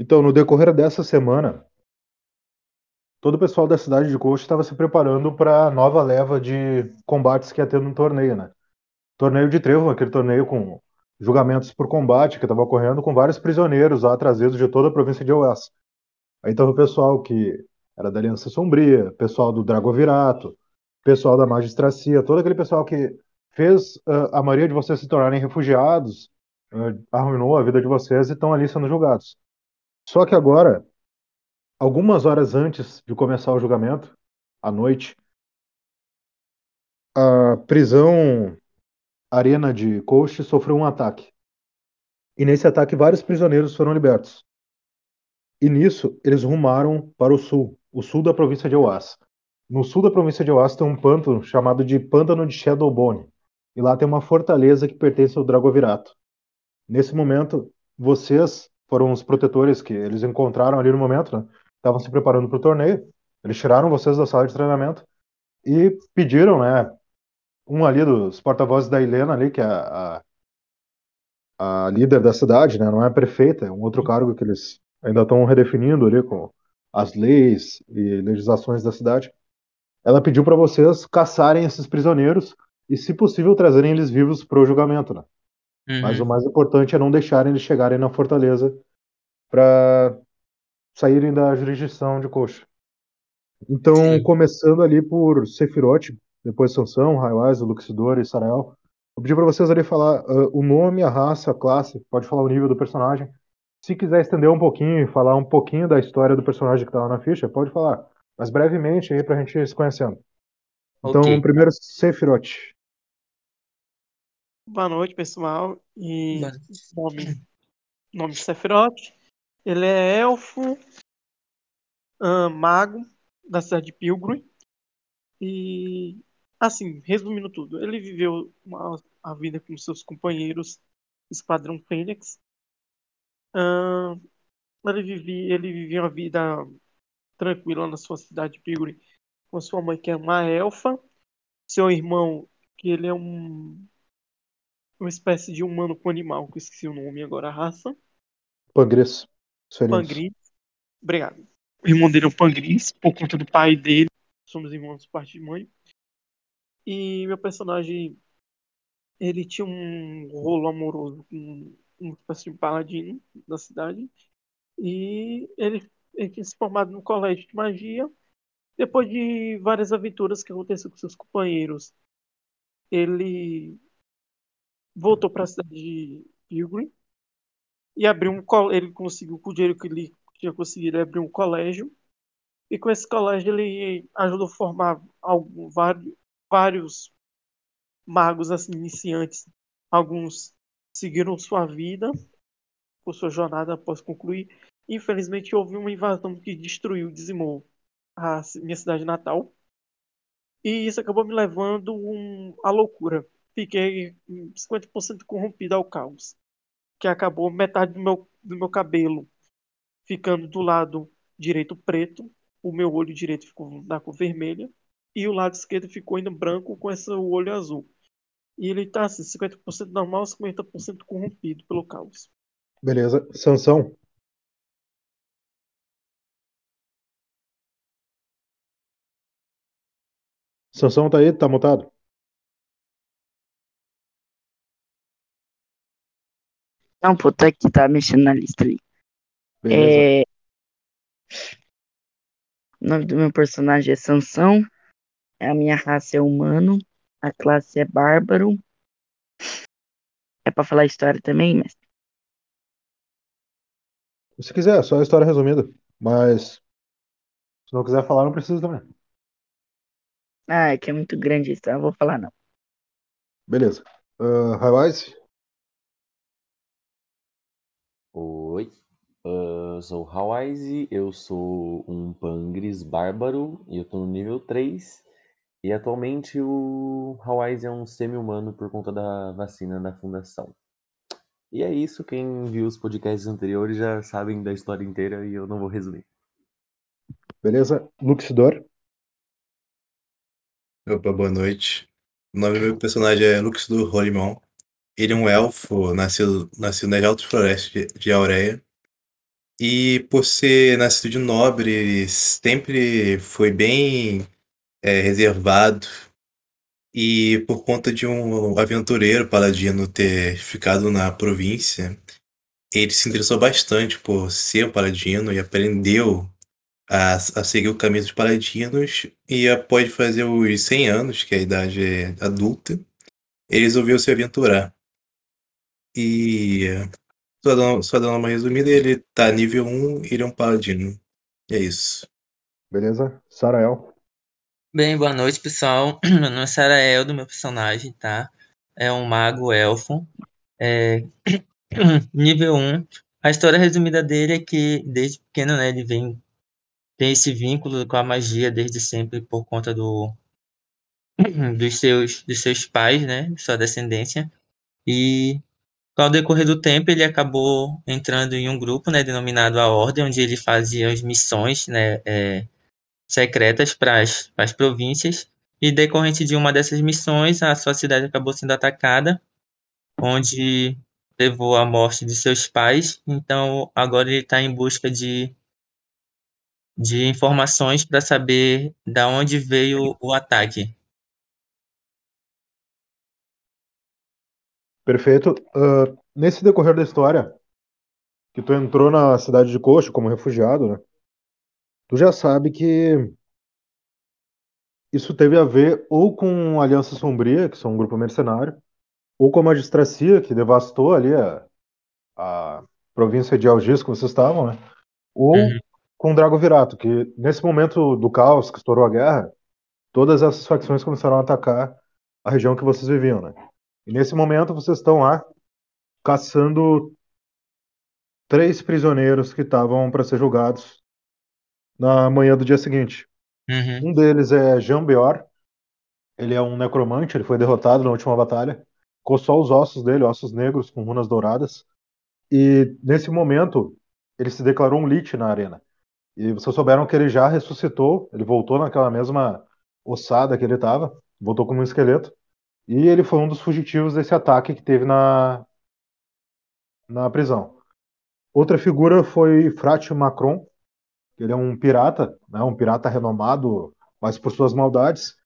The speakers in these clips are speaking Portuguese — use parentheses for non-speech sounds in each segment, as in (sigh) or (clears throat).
Então, no decorrer dessa semana, todo o pessoal da cidade de Coach estava se preparando para a nova leva de combates que ia ter no torneio, né? Torneio de trevo, aquele torneio com julgamentos por combate que estava ocorrendo com vários prisioneiros lá trazidos de toda a província de Oás. Aí estava o pessoal que era da Aliança Sombria, pessoal do Dragovirato, pessoal da magistracia, todo aquele pessoal que fez uh, a maioria de vocês se tornarem refugiados, uh, arruinou a vida de vocês e estão ali sendo julgados. Só que agora, algumas horas antes de começar o julgamento, à noite, a prisão Arena de Coast sofreu um ataque. E nesse ataque, vários prisioneiros foram libertos. E nisso, eles rumaram para o sul, o sul da província de Oás. No sul da província de Oás tem um pântano chamado de Pântano de Shadowbone. E lá tem uma fortaleza que pertence ao Dragovirato. Nesse momento, vocês foram os protetores que eles encontraram ali no momento, né? Estavam se preparando para o torneio. Eles tiraram vocês da sala de treinamento e pediram, né? Um ali dos porta-vozes da Helena ali, que é a, a, a, líder da cidade, né? Não é a prefeita, é um outro cargo que eles ainda estão redefinindo ali com as leis e legislações da cidade. Ela pediu para vocês caçarem esses prisioneiros e, se possível, trazerem eles vivos para o julgamento, né? Uhum. Mas o mais importante é não deixarem eles chegarem na fortaleza para saírem da jurisdição de Coxa. Então, Sim. começando ali por Sephiroth, depois Sansão, Raiwaz, Luxidor e Sarael, eu pedi para vocês ali falar uh, o nome, a raça, a classe, pode falar o nível do personagem. Se quiser estender um pouquinho e falar um pouquinho da história do personagem que tá lá na ficha, pode falar. Mas brevemente aí pra gente ir se conhecendo. Então, okay. primeiro, Sephiroth. Boa noite, pessoal. E nome, nome Sephiroth. Ele é elfo, mago da cidade de Pilgrim. E, assim, resumindo tudo, ele viveu uma, a vida com seus companheiros Esquadrão Fênix. Ele, vivia, ele uma vida tranquila na sua cidade de Pilgrim com sua mãe, que é uma elfa. Seu irmão, que ele é um uma espécie de humano com animal, que esqueci o nome agora, a raça. Pangris. Pangris. Obrigado. O irmão dele é o Pangris, por conta do pai dele. Somos irmãos por parte de mãe. E meu personagem, ele tinha um rolo amoroso com um espécie de paladino da cidade. E ele, ele tinha se formado no colégio de magia. Depois de várias aventuras que aconteceram com seus companheiros, ele voltou para a cidade de Pilgrim e abriu um ele conseguiu com o dinheiro que ele tinha conseguido abrir um colégio e com esse colégio ele ajudou a formar algum, vários, vários magos assim, iniciantes. Alguns seguiram sua vida por sua jornada após concluir. Infelizmente houve uma invasão que destruiu dizimou a minha cidade natal. E isso acabou me levando um, à loucura. Fiquei 50% corrompido ao caos. Que acabou metade do meu, do meu cabelo ficando do lado direito preto, o meu olho direito ficou da cor vermelha, e o lado esquerdo ficou ainda branco com esse olho azul. E ele tá assim, 50% normal, 50% corrompido pelo caos. Beleza. Sansão? Sansão tá aí? Tá mutado? Não, puta tá que tá mexendo na lista ali. É... O nome do meu personagem é Sansão. A minha raça é humano. A classe é bárbaro. É pra falar a história também, mestre? Se quiser, só a história resumida. Mas se não quiser falar, não precisa também. Ah, é que é muito grande isso, então eu vou falar não. Beleza. Uh, Highwise? Oi, uh, sou Hawaii, eu sou um Pangris bárbaro e eu tô no nível 3. E atualmente o Hawaii é um semi-humano por conta da vacina da fundação. E é isso, quem viu os podcasts anteriores já sabem da história inteira e eu não vou resumir. Beleza, Luxidor. Opa, boa noite. O nome do meu personagem é Luxidor Rolimon. Ele é um elfo nascido, nascido nas altas florestas de, de Aureia. E por ser nascido de nobre, ele sempre foi bem é, reservado. E por conta de um aventureiro paladino ter ficado na província, ele se interessou bastante por ser um paladino e aprendeu a, a seguir o caminho dos paladinos. E após fazer os 100 anos, que é a idade adulta, ele resolveu se aventurar. E só dando, só dando uma resumida, ele tá nível 1 e ele é um paladino. E é isso. Beleza? Sarael. Bem, boa noite, pessoal. (clears throat) Meu nome é Sarael, do meu personagem, tá? É um mago elfo. É... (clears throat) Nível 1. A história resumida dele é que, desde pequeno, né, ele vem tem esse vínculo com a magia desde sempre por conta do (clears throat) dos seus dos seus pais, né, sua descendência. E ao decorrer do tempo ele acabou entrando em um grupo, né, denominado a Ordem, onde ele fazia as missões, né, é, secretas para as, províncias. E decorrente de uma dessas missões, a sua cidade acabou sendo atacada, onde levou à morte de seus pais. Então agora ele está em busca de de informações para saber da onde veio o ataque. Perfeito. Uh, nesse decorrer da história, que tu entrou na cidade de Coxo como refugiado, né? Tu já sabe que isso teve a ver ou com a Aliança Sombria, que são um grupo mercenário, ou com a magistracia, que devastou ali a, a província de Algis que vocês estavam, né? Ou Uhum. com o Drago Virato, que nesse momento do caos que estourou a guerra, todas essas facções começaram a atacar a região que vocês viviam, né? E nesse momento vocês estão lá caçando três prisioneiros que estavam para ser julgados na manhã do dia seguinte. Uhum. Um deles é Jean Beor. Ele é um necromante, ele foi derrotado na última batalha. Ficou só os ossos dele, ossos negros com runas douradas. E nesse momento, ele se declarou um Lich na arena. E vocês souberam que ele já ressuscitou, ele voltou naquela mesma ossada que ele estava, voltou como um esqueleto. E ele foi um dos fugitivos desse ataque que teve na, na prisão. Outra figura foi Frate Macron. Ele é um pirata, né, um pirata renomado, mas por suas maldades.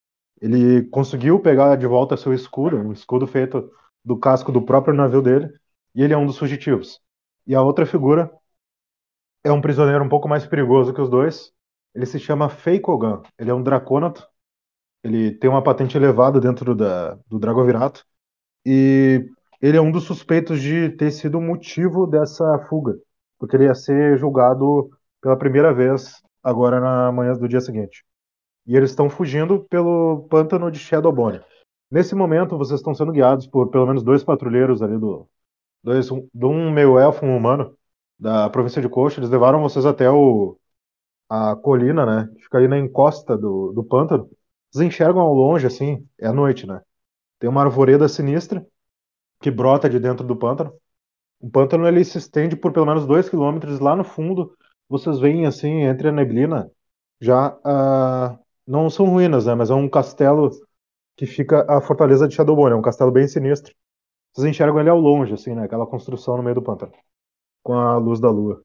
Ele conseguiu pegar de volta seu escudo, um escudo feito do casco do próprio navio dele, e ele é um dos fugitivos. E a outra figura é um prisioneiro um pouco mais perigoso que os dois. Ele se chama Feikogan. Ele é um dracônato. Ele tem uma patente elevada dentro da, do Dragovirato. E ele é um dos suspeitos de ter sido o motivo dessa fuga. Porque ele ia ser julgado pela primeira vez agora na manhã do dia seguinte. E eles estão fugindo pelo pântano de Shadowbone. Nesse momento, vocês estão sendo guiados por pelo menos dois patrulheiros ali do. Dois, de um meio elfo, um humano, da província de Coxa. Eles levaram vocês até o, a colina, né? que Fica ali na encosta do, do pântano. Vocês enxergam ao longe, assim, é a noite, né? Tem uma arvoreda sinistra que brota de dentro do pântano. O pântano ele se estende por pelo menos dois quilômetros. Lá no fundo, vocês veem, assim, entre a neblina, já ah, não são ruínas, né? Mas é um castelo que fica a fortaleza de Shadowbone. É um castelo bem sinistro. Vocês enxergam ele ao longe, assim, né? Aquela construção no meio do pântano, com a luz da lua.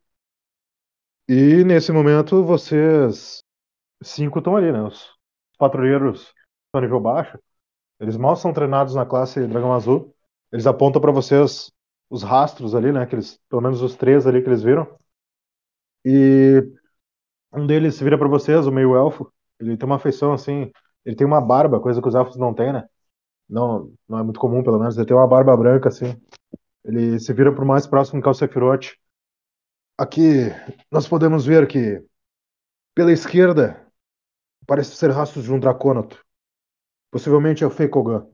E nesse momento, vocês cinco estão ali, né? Os patrulheiros estão nível baixo. Eles mal são treinados na classe Dragão Azul. Eles apontam para vocês os rastros ali, né? Que eles, pelo menos os três ali que eles viram. E um deles vira para vocês, o meio elfo. Ele tem uma feição assim. Ele tem uma barba, coisa que os elfos não têm, né? Não, não é muito comum, pelo menos. Ele tem uma barba branca assim. Ele se vira pro mais próximo que é o Sephiroth. Aqui nós podemos ver que pela esquerda parece ser rastros de um dracônato. Possivelmente é o Feikogan.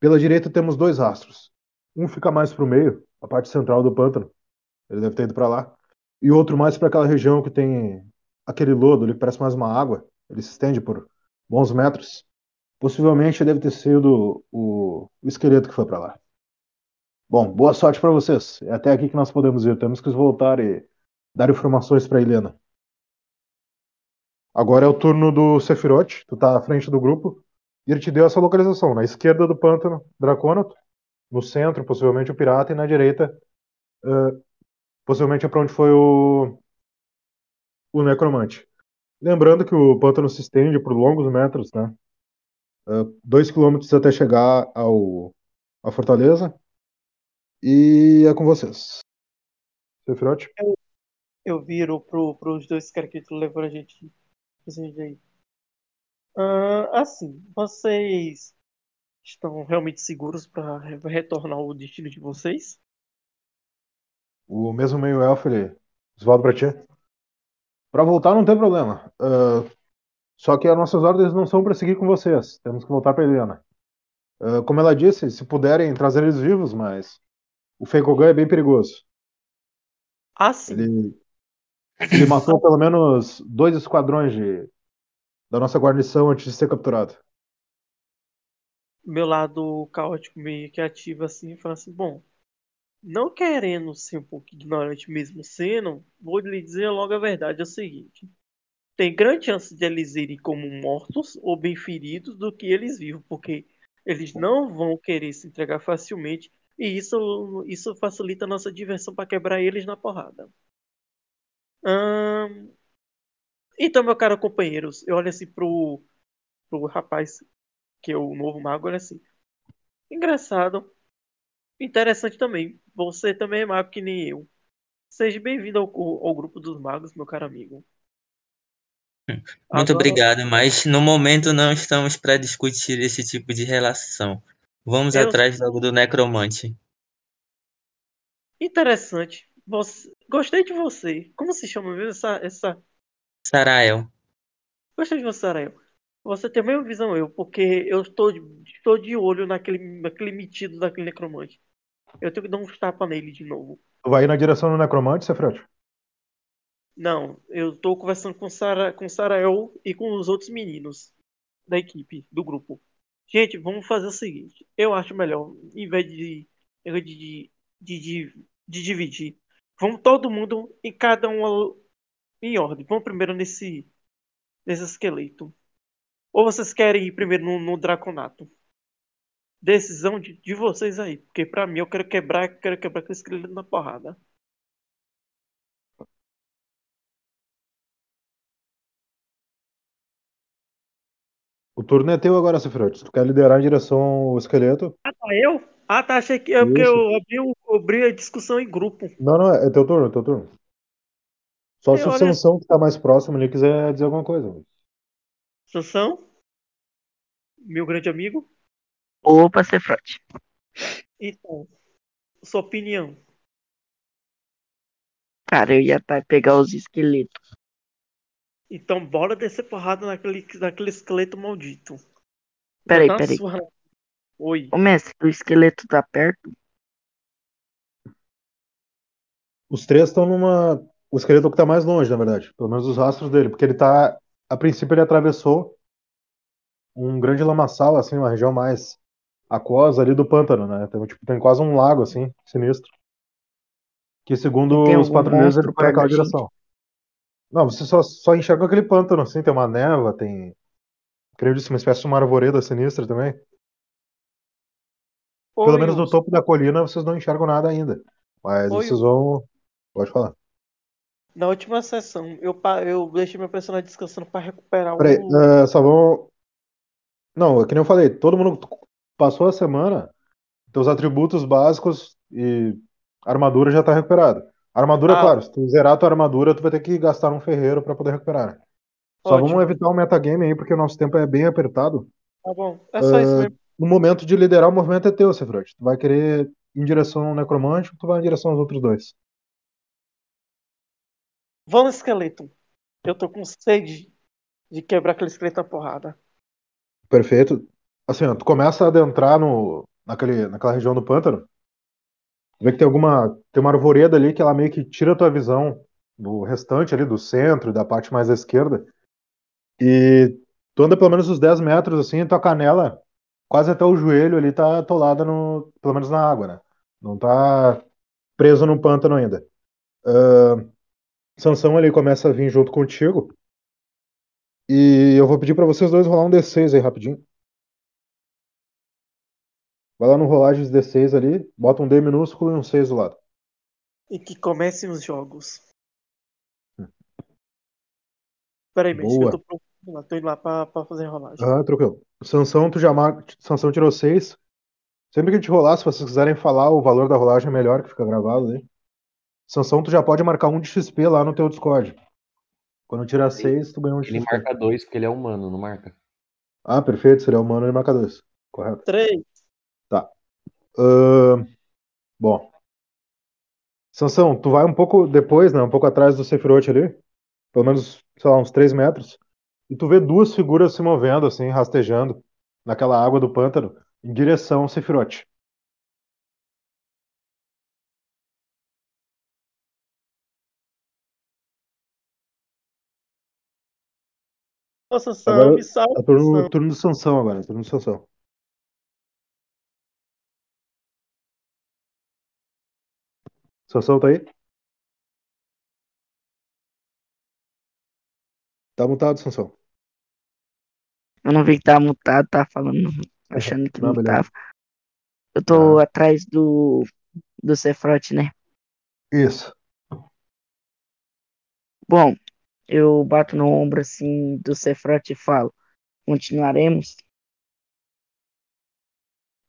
Pela direita temos dois rastros. Um fica mais pro meio, a parte central do pântano. Ele deve ter ido para lá. E outro mais para aquela região que tem aquele lodo, ele parece mais uma água. Ele se estende por bons metros. Possivelmente deve ter sido o, o esqueleto que foi para lá. Bom, boa sorte para vocês. É até aqui que nós podemos ir. Temos que voltar e dar informações para Helena. Agora é o turno do Sephiroth. Tu tá à frente do grupo. E ele te deu essa localização. Na esquerda do pântano, Dracônato. No centro, possivelmente o pirata. E na direita, uh, possivelmente é para onde foi o, o necromante. Lembrando que o pântano se estende por longos metros, né? Uh, dois quilômetros até chegar ao, à fortaleza. E é com vocês. Sefirot? Eu, eu viro pro, pros dois caras que levaram a gente. Aí. Uh, assim, vocês estão realmente seguros para retornar ao destino de vocês? O mesmo meio elfo, ele. Osvaldo pra ti. Pra voltar não tem problema. Uh, só que as nossas ordens não são para seguir com vocês. Temos que voltar pra Helena. Uh, como ela disse, se puderem trazer eles vivos, mas o Feigogan é bem perigoso. Ah, sim. Ele, ele matou pelo menos dois esquadrões de, da nossa guarnição antes de ser capturado. Meu lado caótico meio que ativa assim e fala assim, bom, não querendo ser um pouco ignorante mesmo sendo, vou lhe dizer logo a verdade, é o seguinte. Tem grande chance de eles irem como mortos ou bem feridos do que eles vivos, porque eles não vão querer se entregar facilmente e isso, isso facilita a nossa diversão para quebrar eles na porrada. Hum... Então, meu caro companheiros, eu olho assim pro, pro rapaz, que é o novo mago, olha assim. Engraçado. Interessante também. Você também é mago que nem eu. Seja bem-vindo ao, ao, grupo dos magos, meu caro amigo. Muito Agora... obrigado, mas no momento não estamos para discutir esse tipo de relação. Vamos eu... atrás logo do necromante. Interessante. Você... Gostei de você. Como se chama mesmo essa. essa... Sarael. Gostei de você, Sarael. Você tem a mesma visão eu, porque eu estou, estou de olho naquele, naquele metido daquele necromante. Eu tenho que dar um tapa nele de novo. Tu vai ir na direção do necromante, Sefret? Não, eu tô conversando com Sara, com Sarael e com os outros meninos da equipe, do grupo. Gente, vamos fazer o seguinte. Eu acho melhor, em vez de, de, de, de, de dividir, vamos todo mundo em cada um em ordem. Vamos primeiro nesse, nesse esqueleto. Ou vocês querem ir primeiro no, no Draconato? decisão de, de vocês aí. Porque pra mim eu quero quebrar, quero quebrar aquele esqueleto na porrada. O turno é teu agora, Sefirot. Tu quer liderar em direção ao esqueleto? Ah, tá eu? Ah, tá. Achei que, é porque eu abri, abri a discussão em grupo. Não, não, é teu turno, é teu turno. Só se o Sansão, que tá mais próximo ali, quiser dizer alguma coisa. Sansão? Meu grande amigo? Opa, Cefrote. Então, sua opinião. Cara, eu ia tá, pegar os esqueletos. Então, bora descer porrada naquele, naquele esqueleto maldito. Peraí, peraí. Sua... Oi. Ô, mestre, o esqueleto tá perto? Os três estão numa. O esqueleto que tá mais longe, na verdade. Pelo menos os rastros dele. Porque ele tá. A princípio, ele atravessou um grande lamaçal, assim, uma região mais aquosa ali do pântano, né? Tem, tipo, tem quase um lago, assim, sinistro. Que segundo os patrulheiros ele foi naquela direção. Não, você só, só enxerga aquele pântano, assim, tem uma neva, tem. Creio disse, uma espécie de uma arvoreda sinistra também. Pelo menos no topo da colina vocês não enxergam nada ainda. Mas vocês vão. Pode falar. Na última sessão, eu, eu deixei meu personagem descansando para recuperar Peraí, o. Peraí, uh, só vão. Não, é que nem eu falei, todo mundo passou a semana, teus atributos básicos e armadura já tá recuperado. Armadura, ah. claro, se tu zerar a tua armadura, tu vai ter que gastar um ferreiro para poder recuperar. Só Ótimo. vamos evitar o metagame aí, porque o nosso tempo é bem apertado. Tá bom, é só uh, isso mesmo. No momento de liderar o movimento é teu, Sefrot. Tu vai querer ir em direção ao necromante ou tu vai em direção aos outros dois? Vamos, esqueleto. Eu tô com sede de quebrar aquele esqueleto na porrada. Perfeito assim, ó, tu começa a adentrar no, naquele, naquela região do pântano, tu vê que tem alguma, tem uma arvoreda ali que ela meio que tira a tua visão do restante ali, do centro, da parte mais à esquerda, e tu anda pelo menos uns 10 metros, assim, tua canela, quase até o joelho ali, tá atolada no, pelo menos na água, né? Não tá preso no pântano ainda. Uh, Sansão ali começa a vir junto contigo, e eu vou pedir para vocês dois rolar um D6 aí rapidinho. Vai lá no rolagens D6 ali, bota um D minúsculo e um 6 do lado. E que comecem os jogos. Peraí, Mestre, eu tô Tô indo lá pra, pra fazer a rolagem. Ah, tranquilo. Sansão, tu já mar... Sansão tirou 6. Sempre que a gente rolar, se vocês quiserem falar o valor da rolagem é melhor, que fica gravado aí. Sansão, tu já pode marcar um de XP lá no teu Discord. Quando tirar 6, tu ganha um de Ele XP. marca dois porque ele é humano, não marca? Ah, perfeito. Seria humano e marca 2. Correto. Três. Ahn, bom. Sansão, tu vai um pouco depois, né? Um pouco atrás do Sephiroth ali. Pelo menos, sei lá, uns 3 metros. E tu vê duas figuras se movendo, assim, rastejando naquela água do pântano, em direção ao Sephiroth. Nossa, Sam, Agora me salva. É turno, Sam. turno do Sansão agora, turno do Sansão. Sansão tá aí? Tá mutado, Sansão. Eu não vi que tava mutado, tava falando, achando que Não, tava. Eu tô Ah. atrás do, do Cefrote, né? Isso. Bom, eu bato no ombro assim do Cefrote e falo: continuaremos?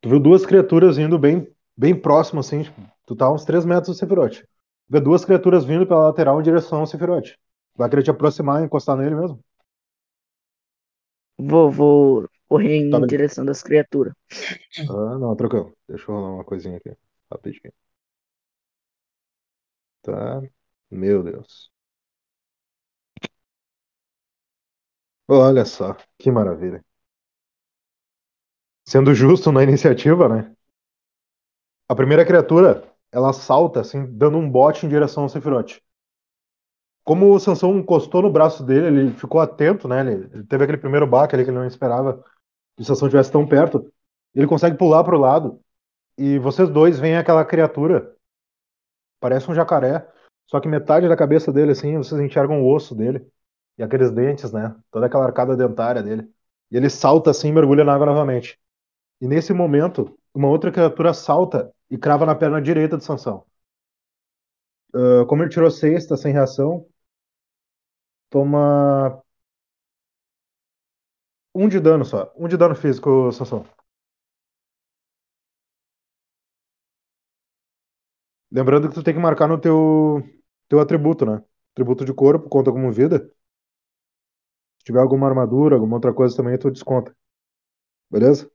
Tu viu duas criaturas vindo bem, bem próximo, assim, tipo, tu tá a uns 3 metros do Sephiroth. Vê duas criaturas vindo pela lateral em direção ao Sephiroth. Vai querer te aproximar e encostar nele mesmo? Vou, vou correr em Tá direção das criaturas. Ah, não, tranquilo. Deixa eu rolar uma coisinha aqui. Rapidinho. Tá. Meu Deus. Olha só, que maravilha. Sendo justo na iniciativa, né? A primeira criatura, ela salta, assim, dando um bote em direção ao Sephiroth. Como o Sansão encostou no braço dele, ele ficou atento, né? Ele, ele teve aquele primeiro baque ali que ele não esperava que o Sansão estivesse tão perto. Ele consegue pular pro lado e vocês dois veem aquela criatura. Parece um jacaré, só que metade da cabeça dele, assim, vocês enxergam o osso dele e aqueles dentes, né? Toda aquela arcada dentária dele. E ele salta assim e mergulha na água novamente. E nesse momento, uma outra criatura salta e crava na perna direita de Sansão. Ah, como ele tirou seis, tá sem reação, toma um de dano só. Um de dano físico, Sansão. Lembrando que tu tem que marcar no teu, teu atributo, né? Atributo de corpo, conta como vida. Se tiver alguma armadura, alguma outra coisa também, tu desconta. Beleza?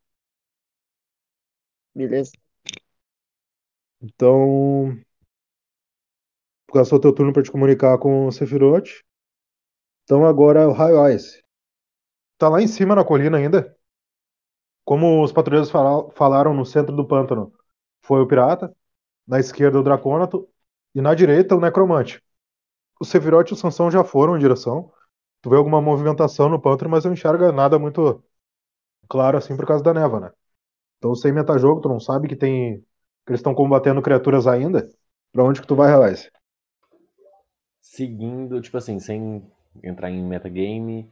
Beleza? Então. Passou teu turno pra te comunicar com o Sephiroth. Então agora é o Raio Ice. Tá lá em cima na colina ainda. Como os patrulheiros fala- falaram no centro do pântano, foi o pirata. Na esquerda o Dracônato. E na direita o Necromante. O Sephiroth e o Sansão já foram em direção. Tu vê alguma movimentação no pântano, mas não enxerga nada muito claro assim por causa da neva, né? Então sem metajogo, tu não sabe que tem. que eles estão combatendo criaturas ainda. Pra onde que tu vai, Rise? Seguindo, tipo assim, sem entrar em metagame,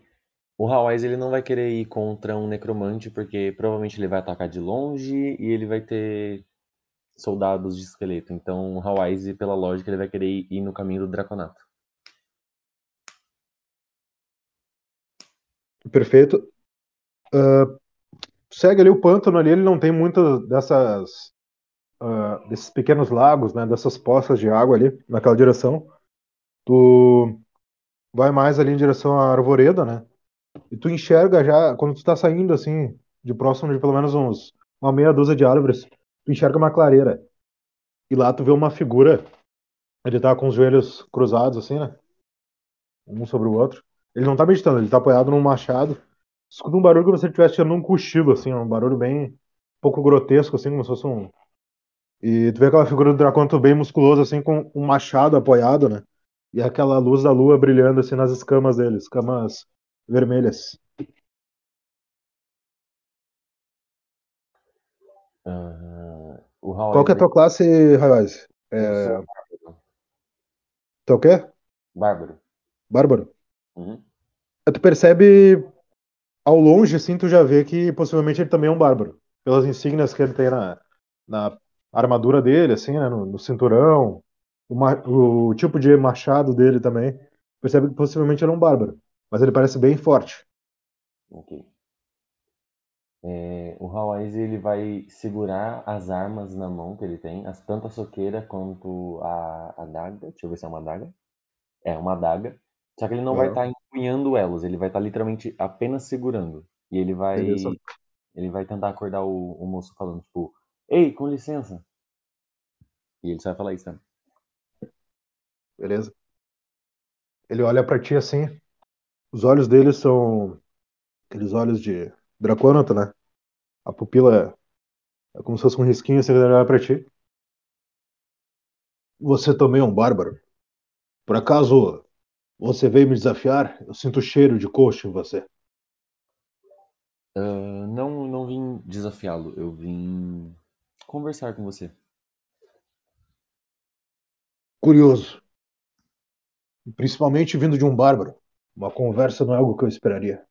o Hawais ele não vai querer ir contra um necromante, porque provavelmente ele vai atacar de longe e ele vai ter soldados de esqueleto. Então o Hawais, pela lógica, ele vai querer ir no caminho do Draconato. Perfeito. Ah, segue ali o pântano ali, ele não tem muitas dessas ah, desses pequenos lagos, né, dessas poças de água ali naquela direção. Tu vai mais ali em direção à arvoreda, né? E tu enxerga já quando tu tá saindo assim de próximo de pelo menos uns uma meia dúzia de árvores, tu enxerga uma clareira. E lá tu vê uma figura. Ele tá com os joelhos cruzados assim, né? Um sobre o outro. Ele não tá meditando, ele tá apoiado num machado. Escuta um barulho como se ele estivesse tirando um cochilo, assim, um barulho bem um pouco grotesco, assim, como se fosse um. E tu vê aquela figura do Draconto bem musculoso, assim, com um machado apoiado, né? E aquela luz da lua brilhando, assim, nas escamas dele, escamas vermelhas. Ah, Qual que é a tua classe, Raiz? É... Tu é o quê? Bárbaro. Bárbaro. Uhum. Tu percebe ao longe, assim, tu já vê que possivelmente ele também é um bárbaro. Pelas insígnias que ele tem na, na armadura dele, assim, né? No, no cinturão. O, o tipo de machado dele também. Percebe que possivelmente ele é um bárbaro. Mas ele parece bem forte. Ok. É, o Hawaii's ele vai segurar as armas na mão que ele tem, as, tanto a soqueira quanto a adaga. Deixa eu ver se é uma adaga. É, uma adaga. Só que ele não vai Aham. estar empunhando elas, ele vai estar literalmente apenas segurando. E ele vai, Beleza. ele vai tentar acordar o, o moço falando, tipo, Ei, com licença. E ele só vai falar isso também. Beleza? Ele olha pra ti assim. Os olhos dele são aqueles olhos de Dracônata, né? A pupila é, é como se fosse um risquinho assim, ele olha pra ti. Você também é um bárbaro? Por acaso você veio me desafiar? Eu sinto o cheiro de coxo em você. Ah, não, não vim desafiá-lo, eu vim conversar com você. Curioso. Principalmente vindo de um bárbaro. Uma conversa não é algo que eu esperaria.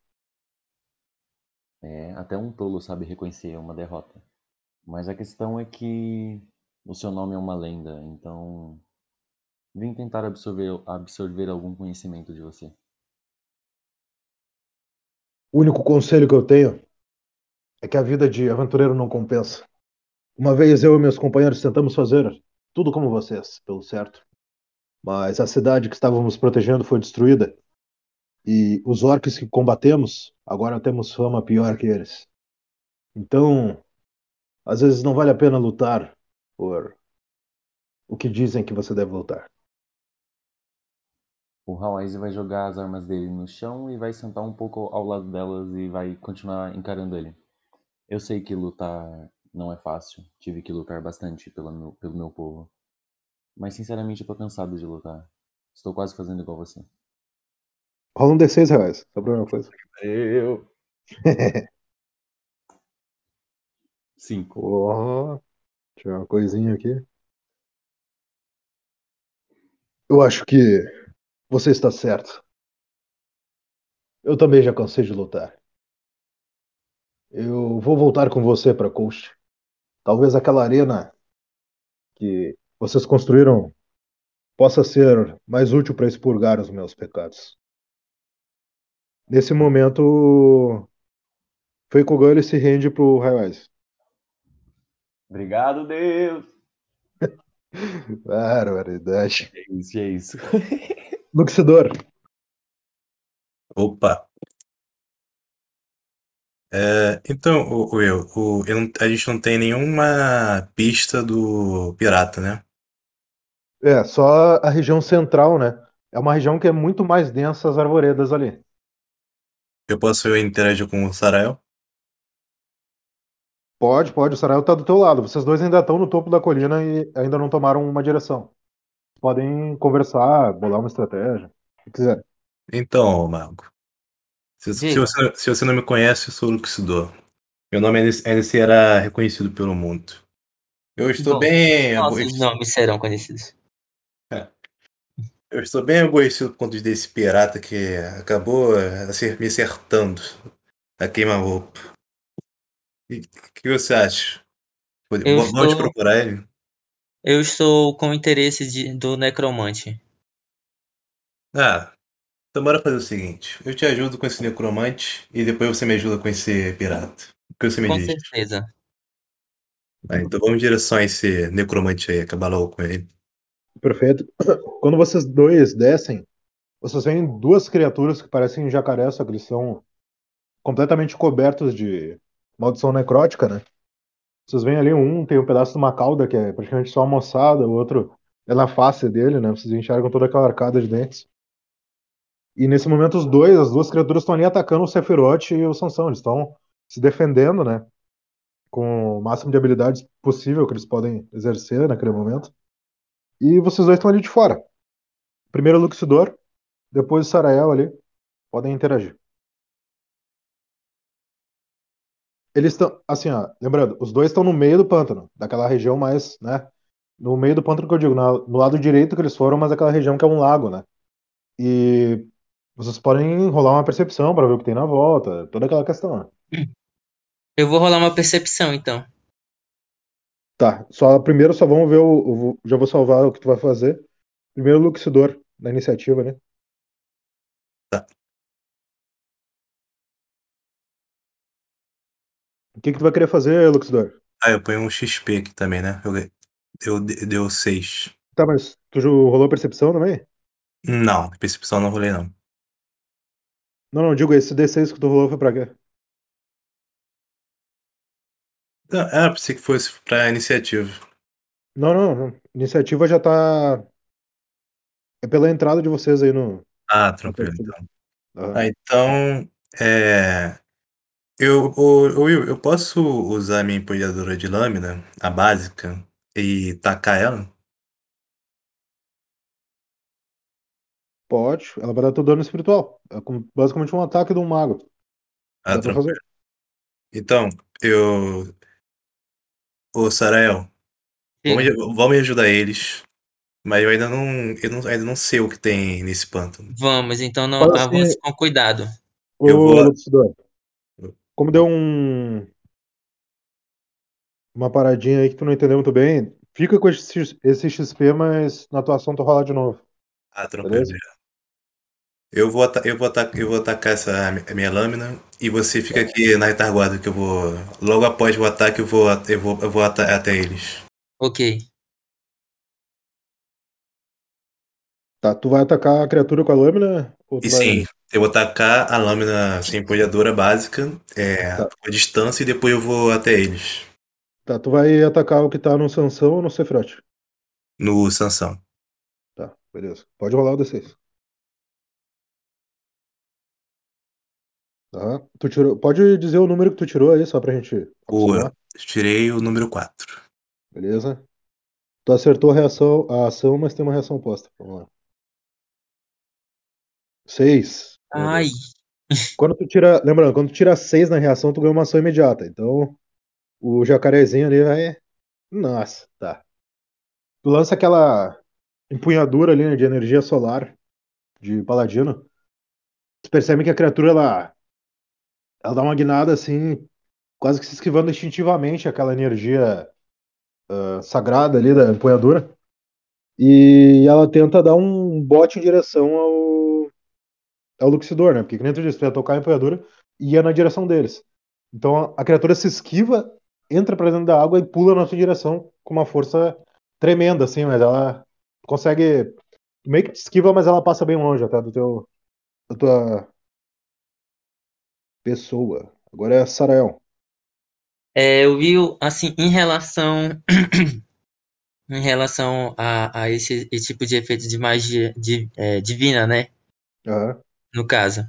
É, até um tolo sabe reconhecer uma derrota. Mas a questão é que o seu nome é uma lenda, então vim tentar absorver, absorver algum conhecimento de você. O único conselho que eu tenho é que a vida de aventureiro não compensa. Uma vez eu e meus companheiros tentamos fazer tudo como vocês, pelo certo. Mas a cidade que estávamos protegendo foi destruída. E os orcs que combatemos, agora temos fama pior que eles. Então, às vezes não vale a pena lutar por o que dizem que você deve lutar. O Hawaii's vai jogar as armas dele no chão e vai sentar um pouco ao lado delas e vai continuar encarando ele. Eu sei que lutar não é fácil, tive que lutar bastante pelo meu, pelo meu povo. Mas sinceramente eu tô cansado de lutar. Estou quase fazendo igual você. Rola um D6 reais, só pra uma coisa. Eu. (laughs) Cinco. Oh, deixa eu ver uma coisinha aqui. Eu acho que você está certo. Eu também já cansei de lutar. Eu vou voltar com você para Coast. Talvez aquela arena que vocês construíram possa ser mais útil para expurgar os meus pecados. Nesse momento, Feikogan ele se rende pro Highwise. Obrigado, Deus! (laughs) Barbaridade. É isso, é isso. (laughs) Luxidor, Opa. É, então, o, o eu, o, eu a gente não tem nenhuma pista do pirata, né? É só a região central, né? É uma região que é muito mais densa as arvoredas ali. Eu posso interagir com o Sarael? Pode, pode. O Sarael tá do teu lado. Vocês dois ainda estão no topo da colina e ainda não tomaram uma direção. Podem conversar, bolar uma estratégia, o que quiser. Então, Mago. Se, se você, se você não me conhece, eu sou o Luxidor. Meu nome ainda ainda será reconhecido pelo mundo. Eu estou Bom, bem Nossos nomes serão conhecidos. Eu estou bem aborrecido por conta desse pirata que acabou eh, acer- me acertando a queima-roupa. O que você acha? Pode- estou- procurar ele? Eu estou com interesse de- do necromante. Ah, então bora fazer o seguinte. Eu te ajudo com esse necromante e depois você me ajuda com esse pirata. O que você me Com diz? certeza. Ah, então vamos em direção a esse necromante aí, acabar logo com ele. Perfeito. (coughs) Quando vocês dois descem, vocês veem duas criaturas que parecem jacaré, só que eles são completamente cobertos de maldição necrótica, né? Vocês veem ali um tem um pedaço de uma cauda que é praticamente só uma moçada, o outro é na face dele, né? Vocês enxergam toda aquela arcada de dentes. E nesse momento os dois, as duas criaturas estão ali atacando o Sephiroth e o Sansão. Eles estão se defendendo, né? Com o máximo de habilidades possível que eles podem exercer naquele momento. E vocês dois estão ali de fora. Primeiro o Luxidor, depois o Sarael ali. Podem interagir. Eles estão, assim, ó, lembrando, os dois estão no meio do pântano, daquela região mais, né? No meio do pântano que eu digo, no lado direito que eles foram, mas aquela região que é um lago, né? E vocês podem rolar uma percepção para ver o que tem na volta, toda aquela questão, né? Eu vou rolar uma percepção, então. Tá, só primeiro só vamos ver o, o- Já vou salvar o que tu vai fazer. Primeiro o Luxidor, da iniciativa, né? Tá. O que que tu vai querer fazer, Luxidor? Ah, eu ponho um XP aqui também, né? Eu, eu, deu 6. Tá, mas tu rolou percepção também? Não, percepção não rolei, não. Não, não, digo, esse D6 que tu rolou foi pra quê? Ah, pensei que fosse pra iniciativa. Não, não, não. Iniciativa já tá. É pela entrada de vocês aí no. Ah, tranquilo. Então. Ah, então, é... Eu, Will, eu posso usar a minha empilhadora de lâmina, a básica, e tacar ela? Pode, ela vai dar teu dano espiritual. É basicamente um ataque de um mago. Ah. Então, eu... Ô, Sarael, vamos, vamos ajudar eles, mas eu ainda não, eu não, ainda não sei o que tem nesse pântano. Vamos, então não Fala assim- avance com cuidado. Ô, Eu vou- como deu um. Uma paradinha aí que tu não entendeu muito bem, fica com esse, esse XP, mas na tua ação tu rola de novo. Ah, tranquilo. Eu vou, eu, vou atacar, eu vou atacar essa mi- minha lâmina e você fica aqui na retaguarda que eu vou. Logo após o ataque eu vou, eu vou, eu vou até eles. Ok. Tá, tu vai atacar a criatura com a lâmina? E vai... sim, eu vou atacar a lâmina sem empolhadora básica, é, Tá. a distância e depois eu vou até eles. Tá, tu vai atacar o que tá no Sansão ou no Cefrote? No Sansão. Tá, beleza. Pode rolar o D6. Tá. Tu tirou... Pode dizer o número que tu tirou aí, só pra gente acostumar. tirei o número 4. Beleza? Tu acertou a reação, a ação, mas tem uma reação oposta. Vamos lá. Seis. Ai, Quando tu tira. Lembrando, quando tu tira seis na reação, tu ganha uma ação imediata. Então, o jacarezinho ali vai. Nossa, tá. Tu lança aquela empunhadura ali né, de energia solar de paladino. Tu percebe que a criatura ela, ela dá uma guinada assim, quase que se esquivando instintivamente aquela energia ah, sagrada ali da empunhadura. E ela tenta dar um bote em direção ao, ao Luxidor, né? Porque, que nem tu disse, tu ia tocar a empunhadura e ia na direção deles. Então a, a criatura se esquiva, entra pra dentro da água e pula na sua direção com uma força tremenda, assim, mas ela consegue. Meio que te esquiva, mas ela passa bem longe até do teu. da tua pessoa. Agora é a Sarael. é, eu vi, assim, em relação (clears throat) em relação a, a esse, esse tipo de efeito de magia de, é, divina, né? Aham. No caso,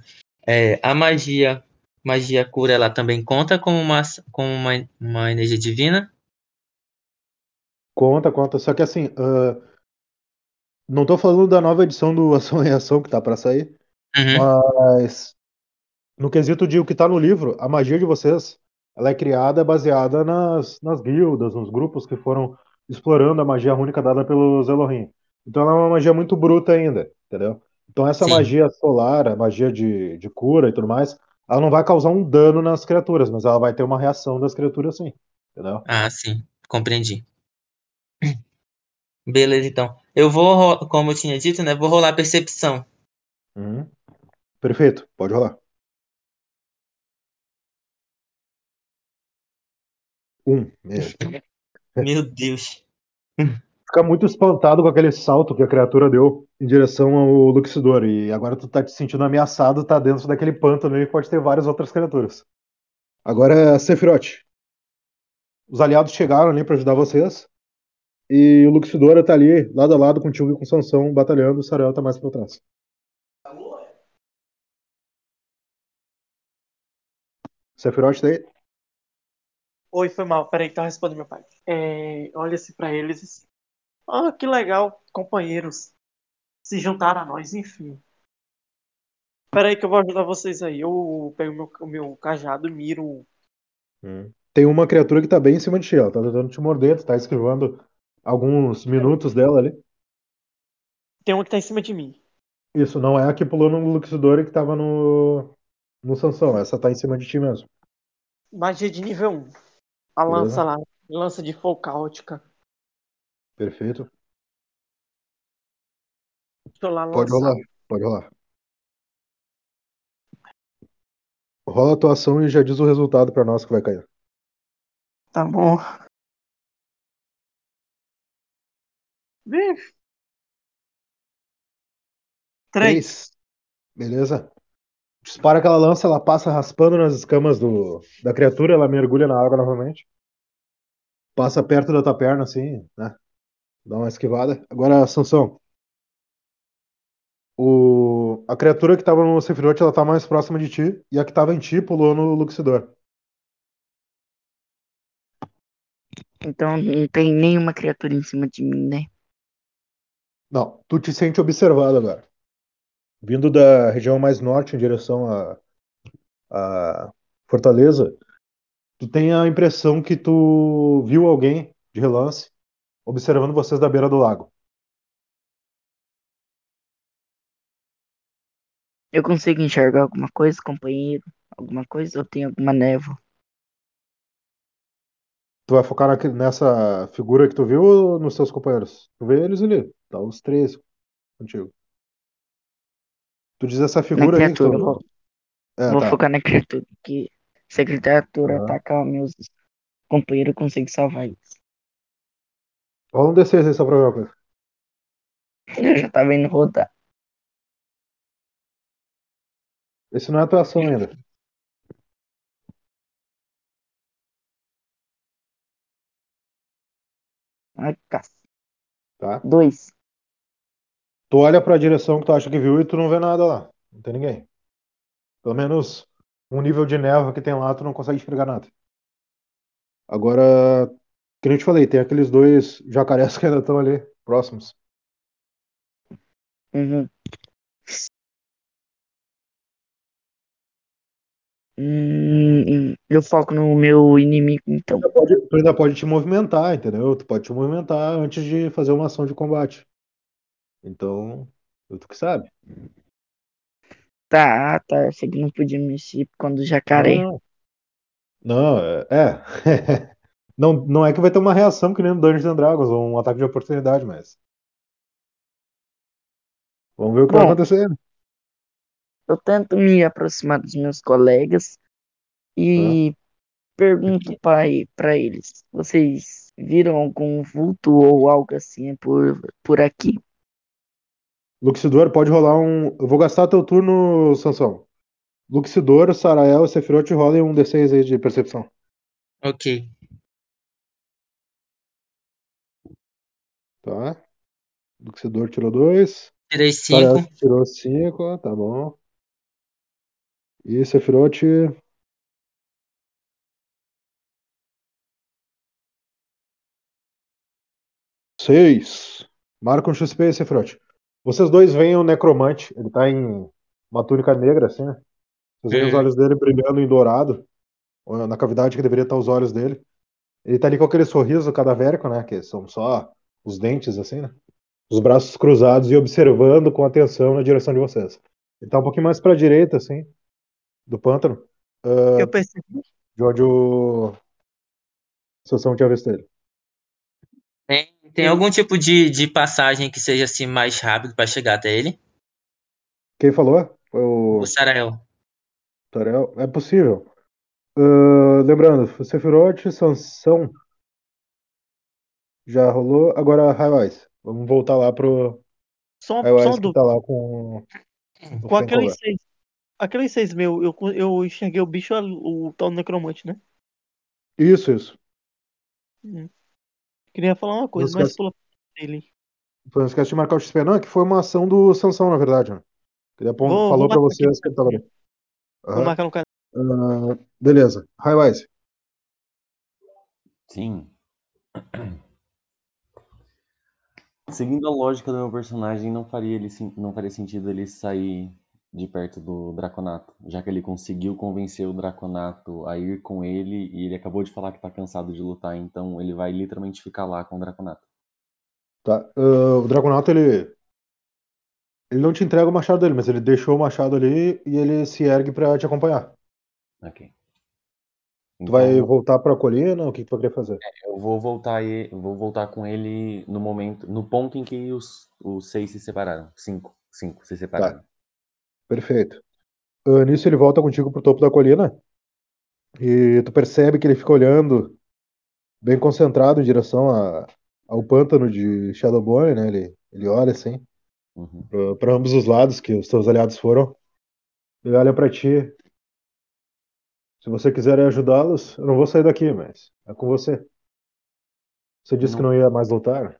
é, a magia magia cura, ela também conta como uma como uma, uma energia divina? Conta, conta. Só que assim, ah, não tô falando da nova edição do Ação e Reação que tá pra sair, Uhum. mas no quesito de o que tá no livro, a magia de vocês, ela é criada baseada nas, nas guildas, nos grupos que foram explorando a magia única dada pelos Elohim. Então ela é uma magia muito bruta ainda, entendeu? Então essa Sim. magia solar, a magia de, de cura e tudo mais, ela não vai causar um dano nas criaturas, mas ela vai ter uma reação das criaturas sim, entendeu? Ah, sim, compreendi. (clears throat) Beleza, então. Eu vou, como eu tinha dito, né? Vou rolar percepção. Uhum. Perfeito, pode rolar. Um. É. (laughs) Meu Deus. Fica muito espantado com aquele salto que a criatura deu em direção ao Luxidor. E agora tu tá te sentindo ameaçado, tá dentro daquele pântano e pode ter várias outras criaturas. Agora é Sephiroth. Os aliados chegaram ali pra ajudar vocês. E o Luxidor tá ali, lado a lado contigo e com Sansão, batalhando. O Sarael tá mais pra trás. Sephiroth tá aí? Oi, foi mal. Peraí, que tá respondendo meu pai. É, olha-se pra eles assim. Ah, que legal, companheiros. Se juntaram a nós, enfim. Peraí que eu vou ajudar vocês aí. Eu pego meu, o meu cajado e miro. Tem uma criatura que tá bem em cima de ti, ela tá tentando te morder, tu tá esquivando alguns minutos dela ali. Tem uma que tá em cima de mim. Isso, não é a que pulou no Luxidor e que tava no, no Sansão, essa tá em cima de ti mesmo. Magia de nível 1. A Beleza. lança lá. Lança de fogo caótica. Perfeito. Deixa eu lá Pode lançar. rolar. Pode rolar. Rola a tua ação e já diz o resultado pra nós que vai cair. Tá bom. Vixe. Três. Três. Beleza. Dispara aquela lança, ela passa raspando nas escamas do, da criatura, ela mergulha na água novamente. Passa perto da tua perna, assim, né? Dá uma esquivada. Agora, Sansão. O... A criatura que tava no Sephiroth, ela tá mais próxima de ti, e a que tava em ti pulou no Luxidor. Então não tem nenhuma criatura em cima de mim, né? Não, tu te sente observado agora. Vindo da região mais norte em direção à à Fortaleza, tu tem a impressão que tu viu alguém de relance observando vocês da beira do lago. Eu consigo enxergar alguma coisa, companheiro? Alguma coisa? Ou tem alguma névoa? Tu vai focar nessa figura que tu viu ou nos teus companheiros? Tu vê eles ali, tá os três contigo. Tu diz essa figura aí eu Vou, É, vou tá. focar na criatura. Que se a criatura Aham. atacar meus companheiros, eu consigo salvar eles. Rola um D6 aí só pra ver uma coisa. (laughs) Eu já tava indo rodar. Esse não é a tua ação ainda. Ai, caça. Tá? Dois. Tu olha pra direção que tu acha que viu e tu não vê nada lá. Não tem ninguém. Pelo menos um nível de névoa que tem lá, tu não consegue enxergar nada. Agora, que eu te falei, tem aqueles dois jacarés (laughs) que ainda estão ali, próximos. Uhum. Hum, eu foco no meu inimigo, então. Tu pode- tu ainda pode te movimentar, entendeu? Tu pode te movimentar antes de fazer uma ação de combate. Então, tu que sabe. Tá, tá. Achei que não podia mexer quando o jacaré. Não, não, é. é. (laughs) Não, não é que vai ter uma reação que nem no Dungeons and Dragons, ou um ataque de oportunidade, mas. Vamos ver o que vai Bom. acontecer. Eu tento me aproximar dos meus colegas e pergunto para para eles: vocês viram algum vulto ou algo assim por, por aqui? Luxidor, pode rolar um. Eu vou gastar teu turno, Sansão. Luxidor, Sarael e Sephiroth rolem um D6 aí de percepção. Ok. Tá? Luxidor tirou 2. Tirei Sarael 5. tirou 5, tá bom. E Sephiroth. Seis. Marca um XP Sephiroth. Vocês dois veem o necromante. Ele tá em uma túnica negra, assim, né? Vocês veem os olhos dele brilhando em dourado. ou Na cavidade que deveria estar os olhos dele. Ele tá ali com aquele sorriso cadavérico, né? Que são só os dentes, assim, né? Os braços cruzados e observando com atenção na direção de vocês. Ele tá um pouquinho mais pra direita, assim, do pântano, ah, Eu percebi. de onde o Sansão tinha visto ele. Tem, tem algum tipo de, de passagem que seja assim mais rápido para chegar até ele? Quem falou? Foi o O Sarael. Tarel. É possível. Ah, lembrando, Sephiroth, Sansão já rolou. Agora, Highwise. Vamos voltar lá pro Só, só dúvida. tá lá com Com aqueles seis. Aqueles seis meu, eu, eu enxerguei o bicho, o tal necromante, né? Isso, isso. Queria falar uma coisa, mas pula dele. Foi não esquece de marcar o XP, não, é que foi uma ação do Sansão, na verdade. Né? Ele Vou- falou vou pra marcar vocês aqui. que ele tava ali. Vou marcar no canal. Ah, beleza. Highwise. Sim. Seguindo a lógica do meu personagem, não faria, ele, não faria sentido ele sair de perto do Draconato, já que ele conseguiu convencer o Draconato a ir com ele e ele acabou de falar que tá cansado de lutar, então ele vai literalmente ficar lá com o Draconato. Tá. Ah, o Dragonauta, ele. Ele não te entrega o machado dele, mas ele deixou o machado ali e ele se ergue pra te acompanhar. Ok. Tu vai Então, voltar pra colina? O que que tu vai querer fazer? eu vou voltar e vou voltar com ele no momento, no ponto em que os, os seis se separaram. Cinco, cinco se separaram. Perfeito. Ah, nisso ele volta contigo pro topo da colina e tu percebe que ele fica olhando bem concentrado em direção a- ao pântano de Shadowborn, né? Ele, ele olha assim Uhum. para ambos os lados que os teus aliados foram. Ele olha pra ti. Se você quiser ajudá-los, eu não vou sair daqui, mas é com você. Você disse que Não. não ia mais lutar?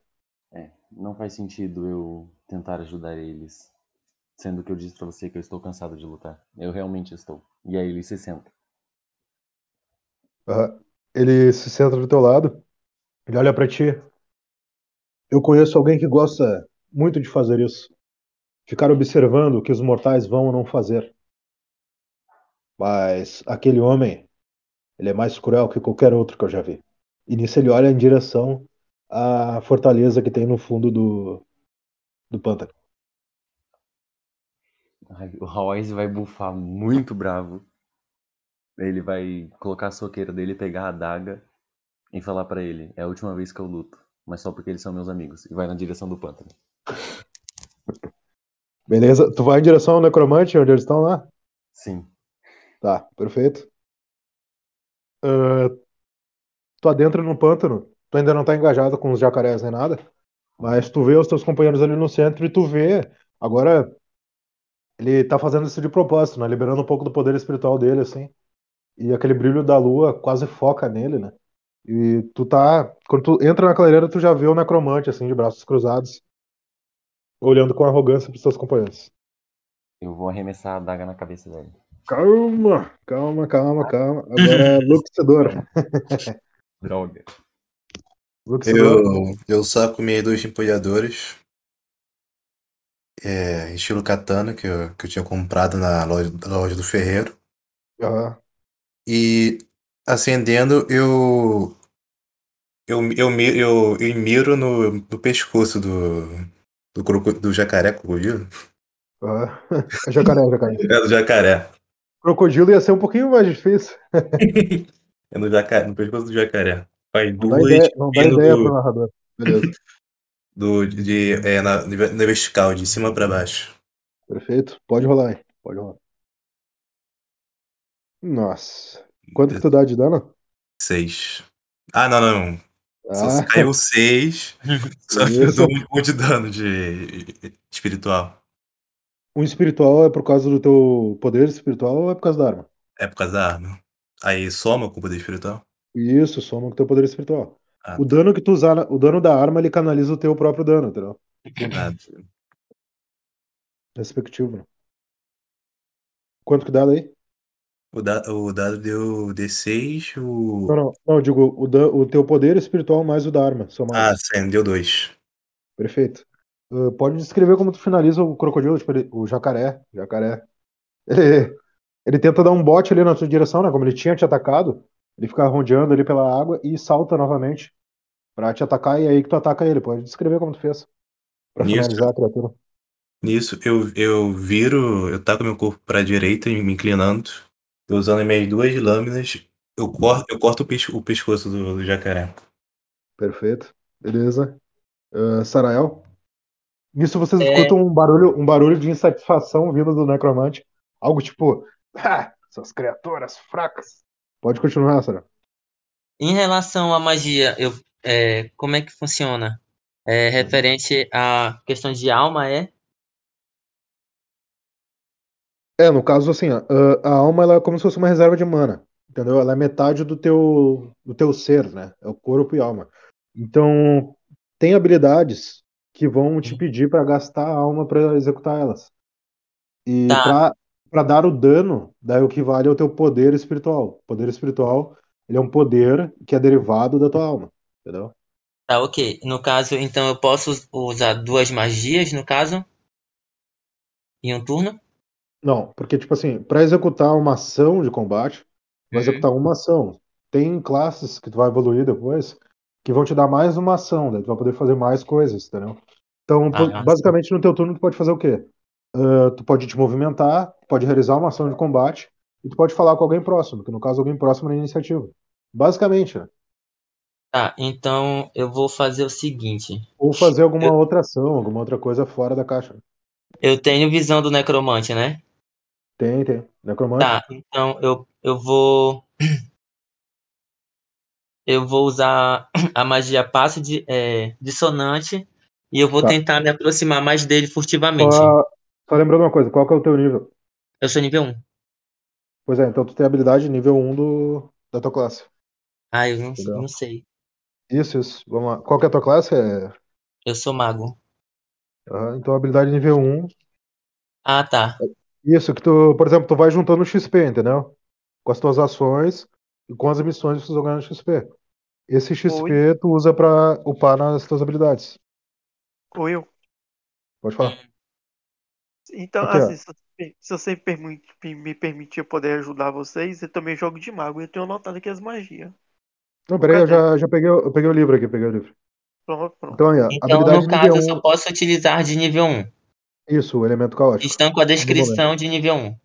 É, não faz sentido eu tentar ajudar eles, sendo que eu disse pra você que eu estou cansado de lutar. Eu realmente estou. E aí ele se senta. Ele se senta do teu lado, ele olha pra ti. Eu conheço alguém que gosta muito de fazer isso. Ficar observando o que os mortais vão ou não fazer. Mas aquele homem, ele é mais cruel que qualquer outro que eu já vi. E nisso ele olha em direção à fortaleza que tem no fundo do, do pântano. O Hawaii's vai bufar muito bravo. Ele vai colocar a soqueira dele, pegar a adaga e falar pra ele: é a última vez que eu luto, mas só porque eles são meus amigos. E vai na direção do pântano. Beleza? Tu vai em direção ao necromante, onde eles estão lá? Sim. Tá, perfeito. Ah, tu adentra no pântano. Tu ainda não tá engajado com os jacarés nem nada. Mas tu vê os teus companheiros ali no centro e tu vê. Agora, ele tá fazendo isso de propósito, né? Liberando um pouco do poder espiritual dele, assim. E aquele brilho da lua quase foca nele, né? E tu tá. Quando tu entra na clareira, tu já vê o necromante, assim, de braços cruzados, olhando com arrogância pros seus companheiros. Eu vou arremessar a adaga na cabeça dele. Calma, calma, calma, calma. Agora é (laughs) Luxidor. Droga. Luxidor. Eu, eu saco minhas dois empolhadores. É, estilo katana, que eu, que eu tinha comprado na loja, loja do ferreiro. Aham. E acendendo, eu. Eu, eu, eu, eu miro no, no pescoço do, do, croco- do jacaré, crocodilo. aham. É (laughs) jacaré, jacaré. É do jacaré. Crocodilo ia ser um pouquinho mais difícil. (laughs) É no, jacaré, no pescoço do jacaré. Faz Não dá duas ideia, não dá ideia do, pro narrador. Beleza. (laughs) do, de, é, na, na vertical, de cima pra baixo. Perfeito. Pode rolar aí. Pode rolar. Nossa. Quanto que tu dá de dano? Seis. Ah, não, não. Só se Ah, caiu (laughs) seis, só que eu dou um, um de dano de espiritual. um espiritual é por causa do teu poder espiritual ou é por causa da arma? É por causa da arma. Aí soma com o poder espiritual? Isso, soma com o teu poder espiritual. Ah, O dano que tu usar, o dano da arma, ele canaliza o teu próprio dano, entendeu? tá. Respectivo. né? Quanto que dá daí? O, da, o dado deu D6, o. Não, não, não, digo, o, dan- o teu poder espiritual mais o da arma, Ah, somados. sim, deu dois. Perfeito. Uh, pode descrever como tu finaliza o crocodilo, tipo, ele- o jacaré. Jacaré. Ele, ele tenta dar um bote ali na tua direção, né? Como ele tinha te atacado, ele fica rodeando ali pela água e salta novamente pra te atacar e é aí que tu ataca ele. Pode descrever como tu fez. Pra Nisso. finalizar a criatura. Nisso, eu, eu viro, eu taco meu corpo pra direita, me inclinando. Tô usando as minhas duas lâminas. Eu corto, eu corto o, pes- o pescoço do, do jacaré. Perfeito. Beleza. Uh, Sarael? Nisso vocês É. escutam um barulho, um barulho de insatisfação vindo do necromante. Algo tipo, ah, essas criaturas fracas. Pode continuar, Sarael. Em relação à magia, eu, é, como é que funciona? É referente à questão de alma, é? É, no caso, assim, a, a alma ela é como se fosse uma reserva de mana, entendeu? Ela é metade do teu, do teu ser, né? É o corpo e alma. Então, tem habilidades que vão te pedir pra gastar a alma pra executar elas. E Tá. Pra para dar o dano, daí o que vale é o teu poder espiritual. Poder espiritual, ele é um poder que é derivado da tua alma, entendeu? Tá, ok. No caso, então eu posso us- usar duas magias, no caso? Em um turno? Não, porque, tipo assim, pra executar uma ação de combate, vai Uhum. executar uma ação. Tem classes que tu vai evoluir depois que vão te dar mais uma ação, daí tu vai poder fazer mais coisas, entendeu? Então, Ah, basicamente, no teu turno, tu pode fazer o quê? Ah, tu pode te movimentar, tu pode realizar uma ação de combate e tu pode falar com alguém próximo, que no caso alguém próximo na iniciativa. Basicamente, né? Tá, então eu vou fazer o seguinte. Ou fazer alguma Eu- outra ação, alguma outra coisa fora da caixa. Eu tenho visão do necromante, né? Tem, tem. Necromante? Tá, então eu, eu vou. (clears throat) Eu vou usar (clears throat) a magia passo de, é, dissonante e eu vou Tá. tentar me aproximar mais dele furtivamente. Só, só lembrando uma coisa, qual que é o teu nível? Eu sou nível 1. Pois é, então tu tem habilidade nível 1 do, da tua classe. Ah, eu não, Legal. não sei. Isso, isso. Vamos lá. Qual que é a tua classe? É... Eu sou mago. Aham, então habilidade nível 1. Ah, tá. Isso, que tu, por exemplo, tu vai juntando XP, entendeu? Com as tuas ações e com as missões que tu ganhando XP. Esse XP tu usa pra upar nas tuas habilidades. Ou eu. Pode falar. Então, Aqui, assim, se, você- se você permite, me permitir poder ajudar vocês, eu também jogo de mago e eu tenho anotado aqui as magias. Não, peraí, eu já, já peguei, o- eu peguei o livro aqui, peguei o livro. Pronto, pronto. Então aí, ó, Então, habilidade no caso, eu só 1. posso utilizar de nível 1. Isso, o elemento caótico. Estão com a descrição de nível 1.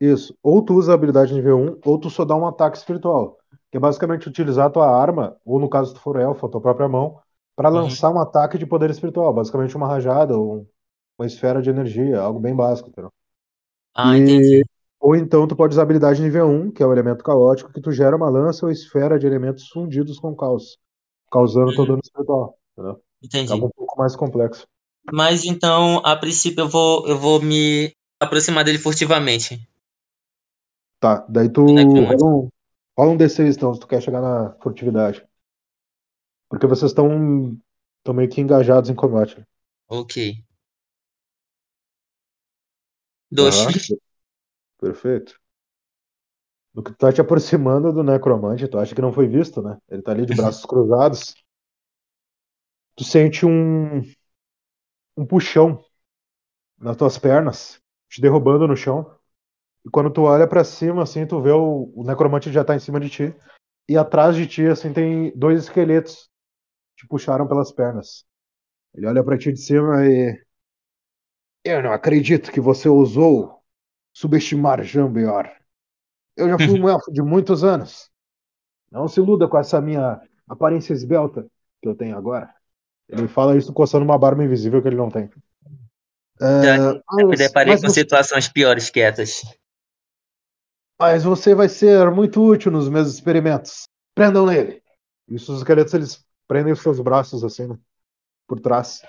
Isso. Ou tu usa a habilidade nível 1, ou tu só dá um ataque espiritual. Que é basicamente utilizar a tua arma, ou no caso se tu for elfo, a tua própria mão, pra Uhum. lançar um ataque de poder espiritual. Basicamente uma rajada ou um- uma esfera de energia, algo bem básico, entendeu? Ah, E- entendi. Ou então tu pode usar a habilidade nível 1, que é o elemento caótico, que tu gera uma lança ou esfera de elementos fundidos com caos, causando Hum. dano espiritual. Entendeu? É Entendi. algo um pouco mais complexo. Mas então, a princípio, eu vou, eu vou me aproximar dele furtivamente. Tá, daí tu Necromante. rola um, rola um D6 então, se tu quer chegar na furtividade. Porque vocês estão meio que engajados em combate. Ok. Dois. Perfeito. No que tu tá te aproximando do necromante, tu acha que não foi visto, né? Ele tá ali de braços (laughs) cruzados. Tu sente um um puxão nas tuas pernas, te derrubando no chão. E quando tu olha pra cima, assim, tu vê o, o necromante já tá em cima de ti. E atrás de ti, assim, tem dois esqueletos que te puxaram pelas pernas. Ele olha pra ti de cima e. Eu não acredito que você ousou subestimar Jambior. Eu já fui um (laughs) elfo de muitos anos. Não se iluda com essa minha aparência esbelta que eu tenho agora. Ele fala isso coçando uma barba invisível que ele não tem. Já, É, já me deparei com você, situações piores que essas. mas você vai ser muito útil nos meus experimentos. Prendam nele. E os esqueletos eles prendem os seus braços assim, né, por trás.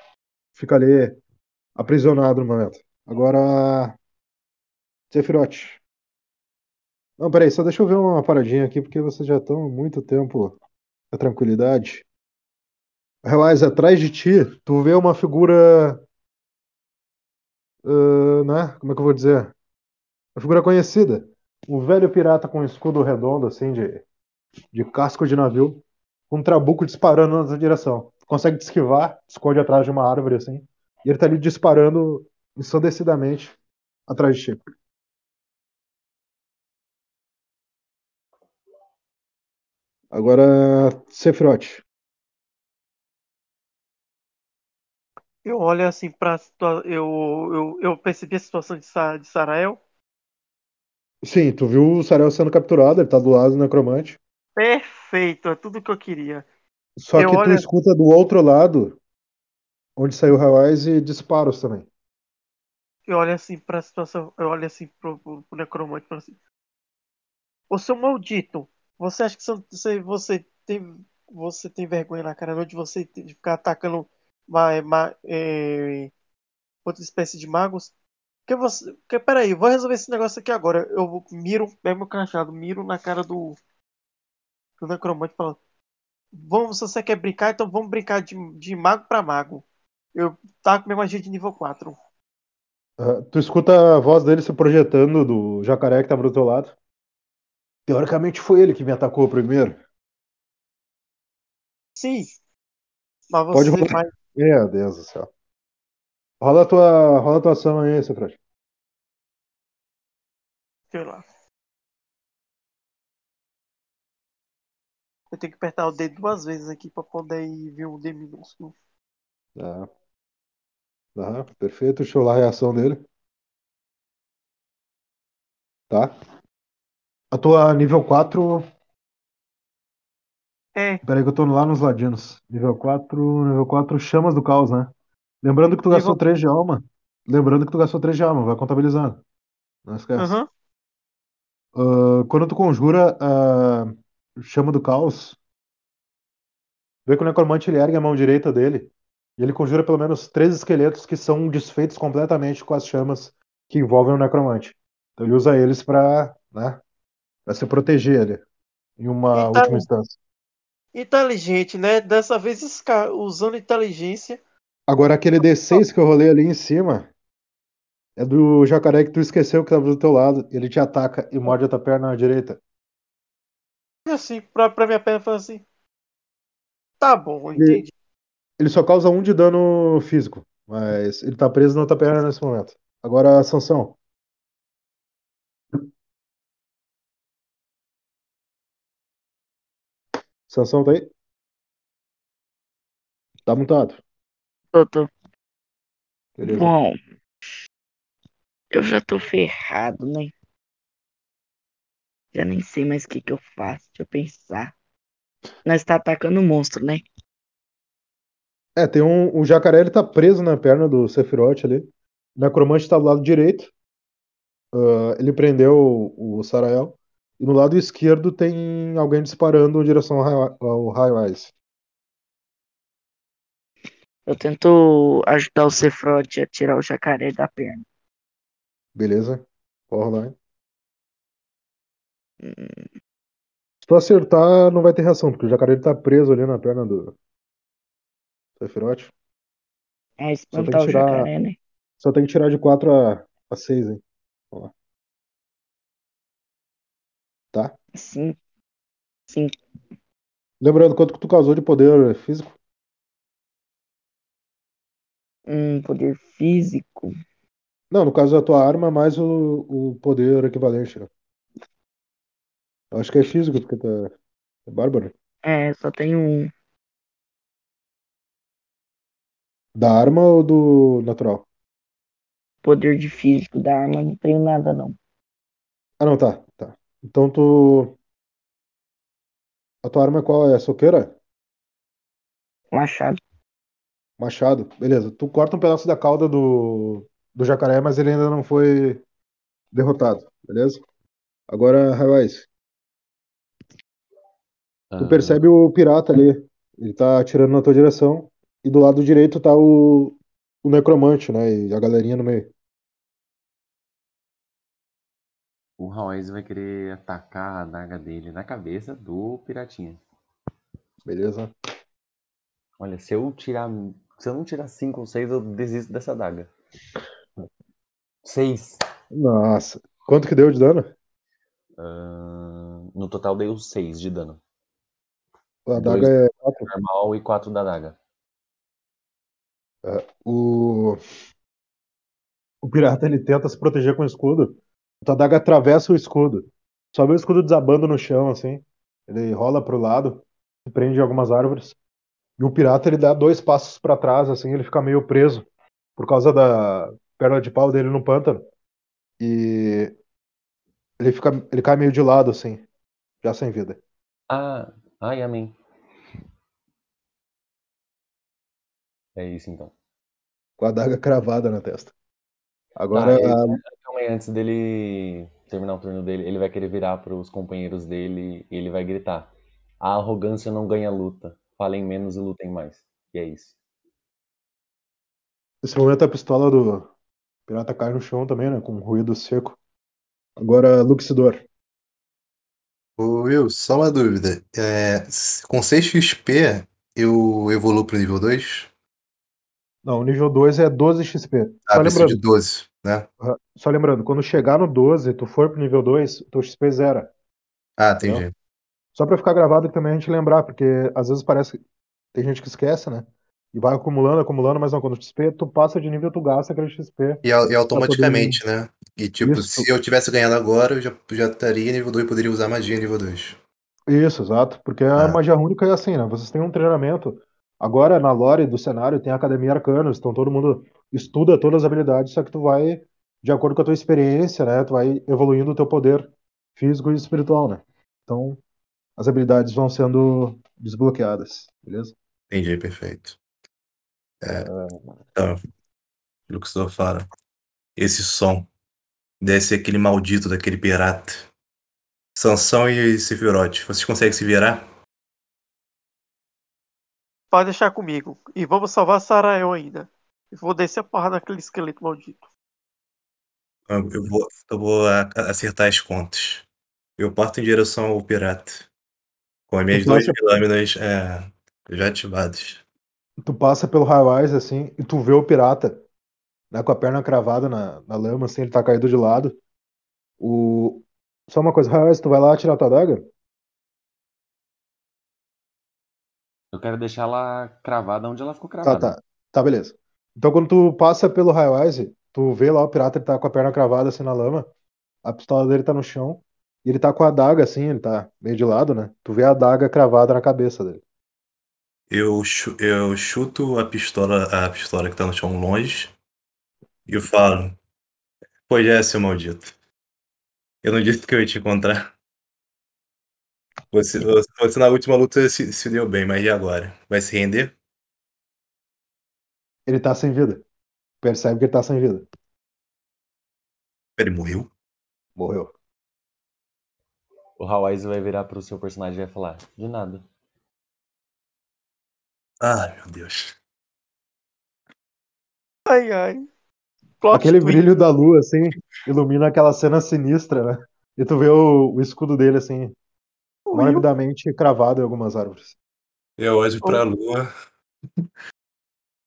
Fica ali aprisionado no momento. Agora. Sephiroth. Não, peraí, só deixa eu ver uma paradinha aqui, porque vocês já estão há muito tempo na tranquilidade. Relax, atrás de ti, tu vê uma figura. ah, né? Como é que eu vou dizer? Uma figura conhecida. Um velho pirata com um escudo redondo, assim, de, de casco de navio, com um trabuco disparando na tua direção. Consegue te esquivar, esconde atrás de uma árvore, assim, e ele tá ali disparando ensandecidamente atrás de ti. Agora, Sephiroth. Eu olho assim pra eu, eu, eu percebi a situação de, Sa de Sarael. Sim, tu viu o Sarel sendo capturado, ele tá do lado do necromante. Perfeito, é tudo que eu queria. Só Eu que tu olho- escuta do outro lado, onde saiu Hawaii, e disparos também. Eu olho assim pra situação, eu olho assim pro, pro, pro necromante e falo assim. Ô seu maldito, você acha que você, você tem você tem vergonha na cara não de você de ficar atacando ma, ma, é, outra espécie de magos? Que você. Que, peraí, vou resolver esse negócio aqui agora. Eu miro, pego meu cajado, miro na cara do. Do necromante e falo. Vamos, se você quer brincar, então vamos brincar de, de mago pra mago. Eu taco minha magia de nível 4. Ah, tu escuta a voz dele se projetando do jacaré que tava do teu lado. Teoricamente foi ele que me atacou primeiro. Sim. Mas Pode você rolar. vai. Meu Deus do céu. Rola a tua, rola a tua ação aí, Sephiroth. Sei lá. Eu tenho que apertar o D duas vezes aqui pra poder ir ver um D minúsculo. Tá. Aham, perfeito. Deixa eu lá a reação dele. Tá? A tua nível 4. É, Peraí que eu tô lá nos ladinos. Nível 4. Nível 4, chamas do caos, né? Lembrando que tu gastou Nível- 3 de alma. Lembrando que tu gastou 3 de alma, vai contabilizando. Não esquece. aham. Ah, quando tu conjura a chama do caos, vê que o necromante ele ergue a mão direita dele e ele conjura pelo menos três esqueletos que são desfeitos completamente com as chamas que envolvem o necromante. Então ele usa eles pra, né, pra se proteger ele em uma Então- última instância. Inteligente, né? Dessa vez usando inteligência. Agora aquele D6 que eu rolei ali em cima é do jacaré que tu esqueceu que tava do teu lado. Ele te ataca e morde a tua perna direita. Assim, pra, pra minha perna foi assim. Tá bom, entendi. Ele só causa um de dano físico, mas ele tá preso na tua perna nesse momento. Agora, Sansão. Sansão tá aí? Tá mutado. Tô, tô. Beleza. Bom, eu já tô ferrado, né? Já nem sei mais o que que eu faço. Deixa eu pensar. Nós tá atacando o monstro, né? É, tem um. O jacaré ele tá preso na perna do Sephiroth ali. O necromante tá do lado direito. Ah, ele prendeu o, o Sarael. E no lado esquerdo tem alguém disparando em direção ao High- ao High-Rise. Eu tento ajudar o Cefrote a tirar o jacaré da perna. Beleza? Pode rolar, hein? Hum, Se tu acertar, não vai ter reação, porque o jacaré ele tá preso ali na perna do Sephiroth. É espantar o tirar- jacaré, né? Só tem que tirar de 4 a, a 6, hein? Tá? Sim. Sim. Lembrando, quanto que tu causou de poder físico? Um poder físico. Não, no caso da tua arma, mais o, o poder equivalente, né? Eu acho que é físico, porque tá. É bárbaro. É, só tem um. Da arma ou do natural? Poder de físico da arma, não tenho nada não. Ah, não, tá, tá. Então tu. A tua arma é qual? É a soqueira? Machado. Machado. Beleza. Tu corta um pedaço da cauda do, do jacaré, mas ele ainda não foi derrotado, beleza? Agora, Highwise, tu Ah, percebe o pirata ali. Ele tá atirando na tua direção. E do lado direito tá o, o necromante, né? E a galerinha no meio. O Hawaii's vai querer atacar a adaga dele na cabeça do piratinha. Beleza? Olha, se eu tirar. Se eu não tirar 5 ou 6, eu desisto dessa adaga. 6. Nossa. Quanto que deu de dano? no total deu 6 de dano. A Dois. adaga é 4. Normal e 4 da adaga. O... o pirata ele tenta se proteger com o escudo. A tua adaga atravessa o escudo. Só vê o escudo desabando no chão, assim. Ele rola pro lado, se prende algumas árvores. E o pirata ele dá dois passos pra trás, assim, ele fica meio preso por causa da perna de pau dele no pântano. E ele fica, ele cai meio de lado, assim, já sem vida. Ah, ai, amém. É isso então. Com a adaga cravada na testa. Tá, Agora, ele- calma aí, antes dele terminar o turno dele, ele vai querer virar pros companheiros dele e ele vai gritar: A arrogância não ganha luta. Falem menos e lutem mais. E é isso. nesse momento a pistola do pirata cai no chão também, né? Com um ruído seco. Agora, Luxidor. Ô, Will, só uma dúvida. É, com 6 XP, eu evoluo pro nível 2? Não, o nível 2 é 12 XP. Ah, Só lembrando, de 12, né? Só lembrando, quando chegar no 12, tu for pro nível 2, teu XP zera. Ah, entendi. Só pra ficar gravado e também a gente lembrar, porque às vezes parece que tem gente que esquece, né? E vai acumulando, acumulando, mas não, quando o XP, tu passa de nível, tu gasta aquele XP. E, e automaticamente, né? E tipo, Isso. se eu tivesse ganhado agora, eu já, já estaria nível 2 poderia usar magia nível 2. Isso, exato. Porque a Ah. magia única é assim, né? Vocês têm um treinamento. Agora, na lore do cenário, tem a Academia Arcanos, então todo mundo estuda todas as habilidades, só que tu vai, de acordo com a tua experiência, né? Tu vai evoluindo o teu poder. físico e espiritual, né? Então, as habilidades vão sendo desbloqueadas, beleza? Entendi, perfeito. É, então, o que você fala. Esse som deve ser aquele maldito daquele pirata. Sansão e Sephiroth. Vocês conseguem se virar? Pode deixar comigo. E vamos salvar Sarael ainda. Vou descer a porra naquele esqueleto maldito. Eu eu vou, eu vou acertar as contas. Eu parto em direção ao pirata. Com as minhas Tu duas passa- lâminas é, já ativadas. Tu passa pelo Highwise, assim, e tu vê o pirata, né, com a perna cravada na, na lama, assim, ele tá caído de lado. O... Só uma coisa, Highwise, tu vai lá tirar tua daga? Eu quero deixar ela cravada onde ela ficou Tá, cravada. tá. Tá, beleza. Então quando tu passa pelo Highwise, tu vê lá o pirata, ele tá com a perna cravada assim na lama, a pistola dele tá no chão, e ele tá com a daga assim, ele tá meio de lado, né? Tu vê a daga cravada na cabeça dele. Eu, eu chuto a pistola, a pistola que tá no chão longe e eu falo: Pois é, seu maldito. Eu não disse que eu ia te encontrar. Você, você, na última luta se, se deu bem, mas e agora? Vai se render? Ele tá sem vida. Percebe que ele tá sem vida. Ele morreu? Morreu. O Hawaii vai virar pro seu personagem e vai falar: De nada. Ai, meu Deus. Ai, ai. Plot Aquele twist. brilho da lua, assim, ilumina aquela cena sinistra, né? E tu vê o, o escudo dele, assim, Will, morbidamente cravado em algumas árvores. Eu olho pra lua,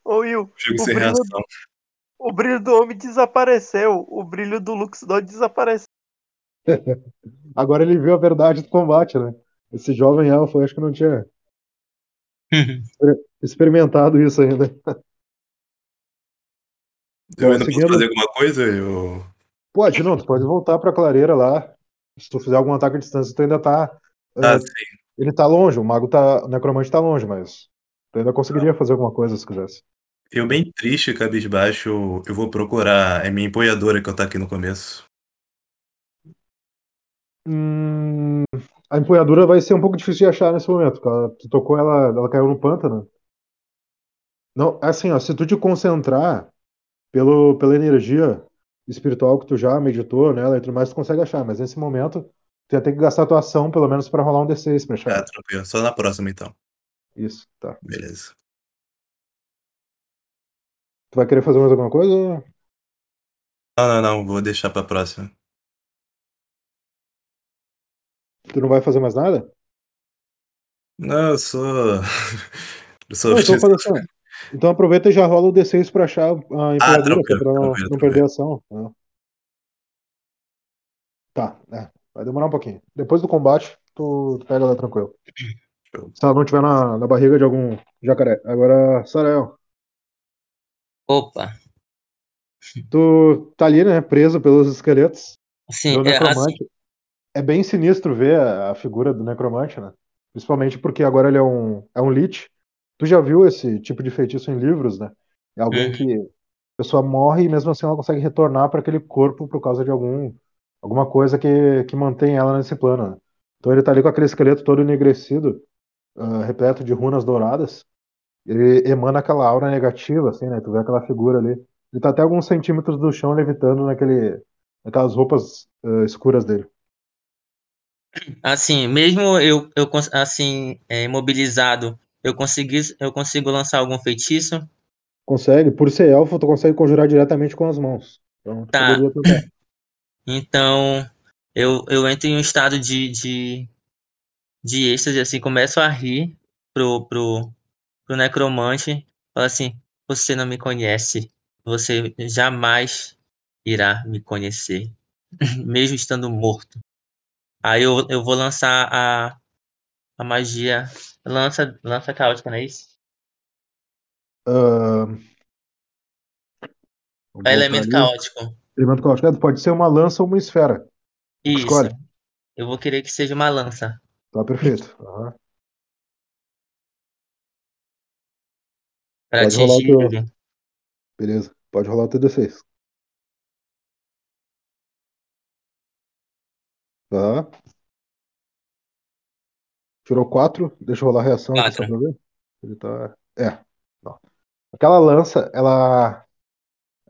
ô, Will, (laughs) fico o sem brilho, reação. o brilho do homem desapareceu. O brilho do Luxdor desapareceu. (laughs) Agora ele viu a verdade do combate, né? Esse jovem elfo, eu acho que não tinha (laughs) experimentado isso ainda. Eu ainda posso seguindo- fazer alguma coisa? Eu... Pode, não, tu pode voltar pra clareira lá. Se tu fizer algum ataque à distância, tu ainda tá. Ah, ah, sim. ele tá longe, o mago tá. O necromante tá longe, mas. Tu ainda conseguiria fazer alguma coisa se quisesse. Eu bem triste, cabisbaixo, eu vou procurar a minha empunhadora que eu taquei no começo. Hum, a empunhadura vai ser um pouco difícil de achar nesse momento, porque ela, tu tocou ela, ela caiu no pântano. Não, assim, ó, se tu te concentrar pelo, pela energia espiritual que tu já meditou nela e tudo mais, tu consegue achar, mas nesse momento tu ia ter que gastar tua ação pelo menos pra rolar um D6 pra. Ah, tranquilo. Só na próxima, então. Isso, tá. Beleza. Tu vai querer fazer mais alguma coisa? Não, não, não. Vou deixar pra próxima. Tu não vai fazer mais nada? Não, eu sou... (laughs) Eu sou... Não, então assim. Então aproveita e já rola o D6 pra achar a é Ah, pra não, não perder a ação. né? Tá, é. Vai demorar um pouquinho. Depois do combate, tu, tu pega ela tranquilo. Se ela não estiver na, na barriga de algum jacaré. Agora, Sarael, Opa. tu tá ali, né, preso pelos esqueletos Sim, é, assim. É bem sinistro ver a, a figura do necromante, né? Principalmente porque agora ele é um, é um lich. Tu já viu esse tipo de feitiço em livros, né? É alguém Uhum. que a pessoa morre e mesmo assim ela consegue retornar para aquele corpo por causa de algum alguma coisa que, que mantém ela nesse plano, né? Então ele tá ali com aquele esqueleto todo enegrecido, ah, repleto de runas douradas. Ele emana aquela aura negativa, assim, né? Tu vê aquela figura ali. Ele tá até alguns centímetros do chão levitando naquele, naquelas roupas ah, escuras dele. assim, mesmo eu, eu assim, é, imobilizado, eu consegui, eu consigo lançar algum feitiço? Consegue, por ser elfo, tu consegue conjurar diretamente com as mãos. Então, Tá. Então, eu, eu entro em um estado de, de, de êxtase, assim, começo a rir pro, pro, pro necromante, falo assim, você não me conhece, você jamais irá me conhecer, (laughs) mesmo estando morto. Aí eu, eu vou lançar a, a magia, lança, lança caótica, não é isso? Voltar elemento caótico. Elemento caótico. Pode ser uma lança ou uma esfera. Isso. Escolhe. Eu vou querer que seja uma lança. Tá perfeito. Aham. Para Pode rolar atingir teu- ele. Beleza. Pode rolar o teu D6. Tá. Tirou 4. Deixa eu rolar a reação Quatro. pra. Ele tá. É. Não. Aquela lança, ela.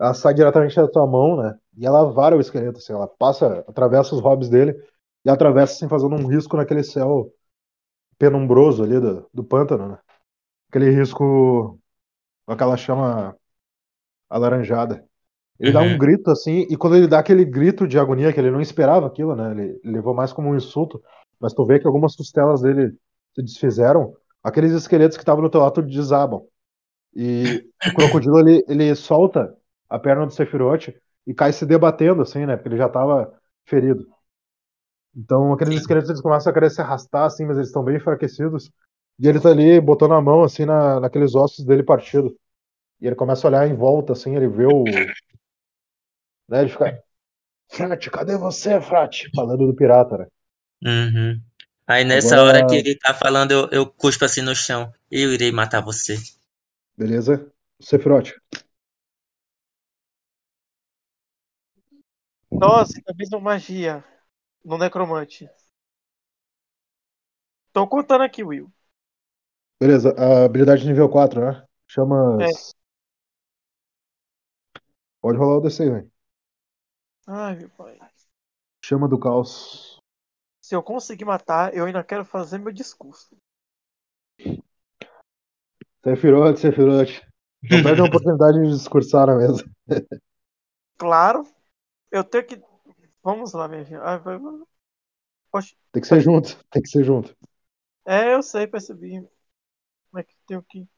Ela sai diretamente da tua mão, né? E ela vara o esqueleto, assim. Ela passa, atravessa os hobbies dele e atravessa, assim, fazendo um risco naquele céu penumbroso ali do, do pântano, né? Aquele risco com aquela chama alaranjada. Ele dá um Uhum. grito assim, e quando ele dá aquele grito de agonia, que ele não esperava aquilo, né? Ele, ele levou mais como um insulto, mas tu vê que algumas costelas dele se desfizeram, aqueles esqueletos que estavam no teu lado desabam. E o crocodilo ele, ele solta a perna do Sephiroth e cai se debatendo, assim, né? Porque ele já estava ferido. Então aqueles Sim. esqueletos eles começam a querer se arrastar, assim, mas eles estão bem enfraquecidos. E ele tá ali botando a mão, assim, na, naqueles ossos dele partido. E ele começa a olhar em volta, assim, ele vê o. (laughs) Né, ele fica. Frate, cadê você, Frate? Falando do pirata, né? Uhum. Aí nessa Agora- hora que ele tá falando, eu, eu cuspo assim no chão. Eu irei matar você. Beleza? Sephiroth. Nossa, ainda mesmo magia no necromante. Tô contando aqui, Will. Beleza, a habilidade nível 4, né? Chamas. Pode rolar o DC, velho. Ai, meu pai. Chama do caos. Se eu conseguir matar, eu ainda quero fazer meu discurso. Sephiroth, Sephiroth. Não perde a (laughs) oportunidade de discursar na mesa. Claro, eu tenho que. Vamos lá, minha filha. Ai, vai. Poxa, Tem que ser junto, tem que ser junto. É, eu sei, percebi. Como é que tenho que.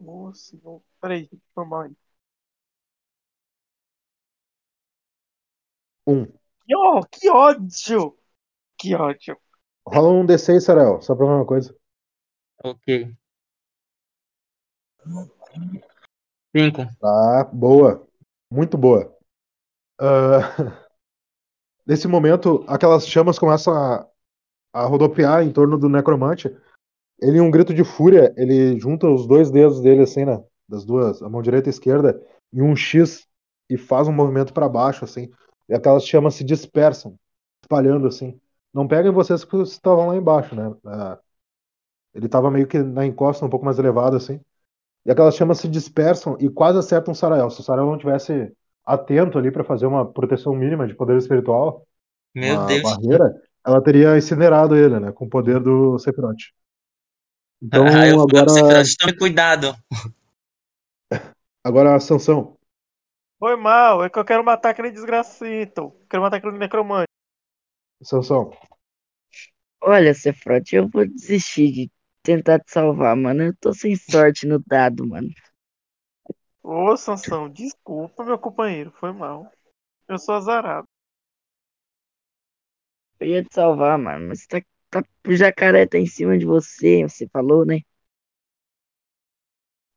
Nossa, não. Peraí, foi mal aí. Um. Que, ó, que ódio! Que ódio. Rola um D6, Sarel, só pra ver uma coisa. Ok. Cinco. Tá, boa. Muito boa. Ah, (laughs) nesse momento, aquelas chamas começam a, a rodopiar em torno do necromante. Ele, em um grito de fúria, ele junta os dois dedos dele, assim, né? Das duas, a mão direita e esquerda, em um X e faz um movimento para baixo, assim. E aquelas chamas se dispersam, espalhando, assim. Não peguem vocês que estavam lá embaixo, né? Ah, ele tava meio que na encosta, um pouco mais elevado, assim. E aquelas chamas se dispersam e quase acertam o Sarael. Se o Sarael não tivesse atento ali para fazer uma proteção mínima de poder espiritual, Meu uma Deus. barreira, ela teria incinerado ele, né? Com o poder do Sephiroth. Então, Ah, eu agora, tome cuidado. (laughs) agora a sanção. Foi mal, é que eu quero matar aquele desgracito. Quero matar aquele necromante. Sanção. Olha, Sephiroth, eu vou desistir de tentar te salvar, mano. Eu tô sem sorte no dado, mano. Ô, Sansão, desculpa, meu companheiro. Foi mal. Eu sou azarado. Eu ia te salvar, mano, mas tá, tá, o jacaré tá em cima de você, você falou, né?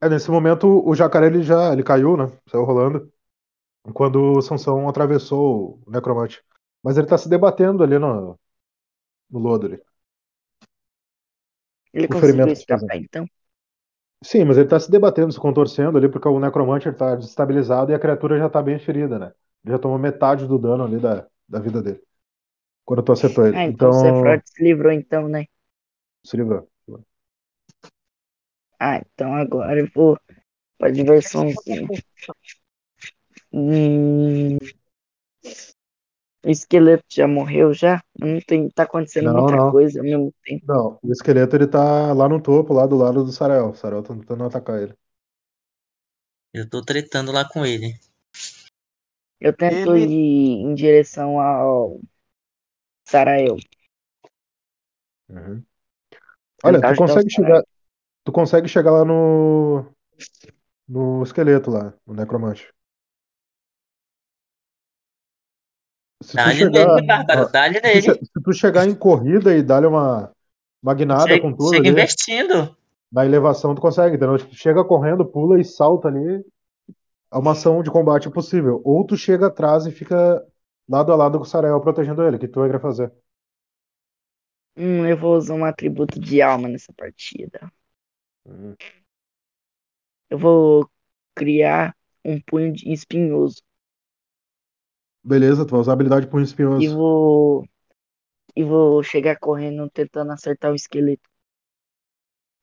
É, nesse momento, o jacaré ele já ele caiu, né? Saiu rolando. Quando o Sansão atravessou o necromante. Mas ele tá se debatendo ali no, no lodo ali. Ele O conseguiu escapar, então. Sim, mas ele tá se debatendo, se contorcendo ali, porque o necromante ele tá desestabilizado e a criatura já tá bem ferida, né? Ele já tomou metade do dano ali da, da vida dele. Quando tu acertou ele. Ah, então o então, Sephiroth se livrou, então, né? se livrou. Ah, então agora eu vou pra diversãozinha. Hum... O esqueleto já morreu já? Não tem, tá acontecendo Não, muita não. coisa ao mesmo tempo. Não, o esqueleto ele tá lá no topo, lá do lado do Sarael. O Sarael tá tentando atacar ele. Eu tô tretando lá com ele. Eu tento Ele- ir em direção ao Sarael. Uhum. Olha, tu consegue Sarael. chegar. Tu consegue chegar lá no. No esqueleto lá, no necromante. Se tu Dá-lhe chegar. nele, Bárbaro. ó, Dá-lhe se, tu nele. se tu chegar em corrida e dar-lhe uma. Chega, com tudo chega ali, investindo. na elevação tu consegue, entendeu? Tipo, Tu chega correndo, pula e salta ali. É uma ação de combate possível. Ou tu chega atrás e fica lado a lado com o Sarael protegendo ele. O que tu vai querer fazer? Hum, eu vou usar um atributo de alma nessa partida. Hum. Eu vou criar um punho de espinhoso. Beleza, tu vai usar a habilidade punho E espinhoso. vou. E vou chegar correndo tentando acertar o esqueleto.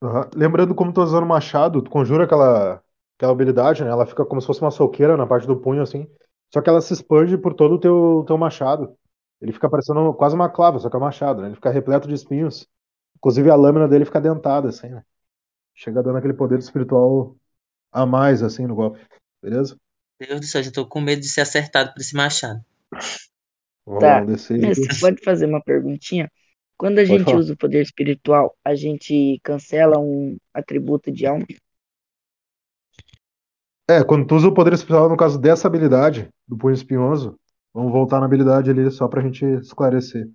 Aham. Lembrando como tu tá usando machado, tu conjura aquela, aquela habilidade, né? Ela fica como se fosse uma soqueira na parte do punho, assim. Só que ela se expande por todo o teu, teu machado. Ele fica parecendo quase uma clava, só que é um machado, né? Ele fica repleto de espinhos. Inclusive a lâmina dele fica dentada, assim, né? Chega dando aquele poder espiritual a mais, assim, no golpe. Beleza? Deus do céu, já tô com medo de ser acertado por esse machado. Vamos Tá. lá, D6 Mestre, aqui. você pode fazer uma perguntinha? Quando a gente falar. usa o poder espiritual, a gente cancela um atributo de alma? É, quando tu usa o poder espiritual, no caso dessa habilidade, do punho espinhoso, vamos voltar na habilidade ali só pra gente esclarecer.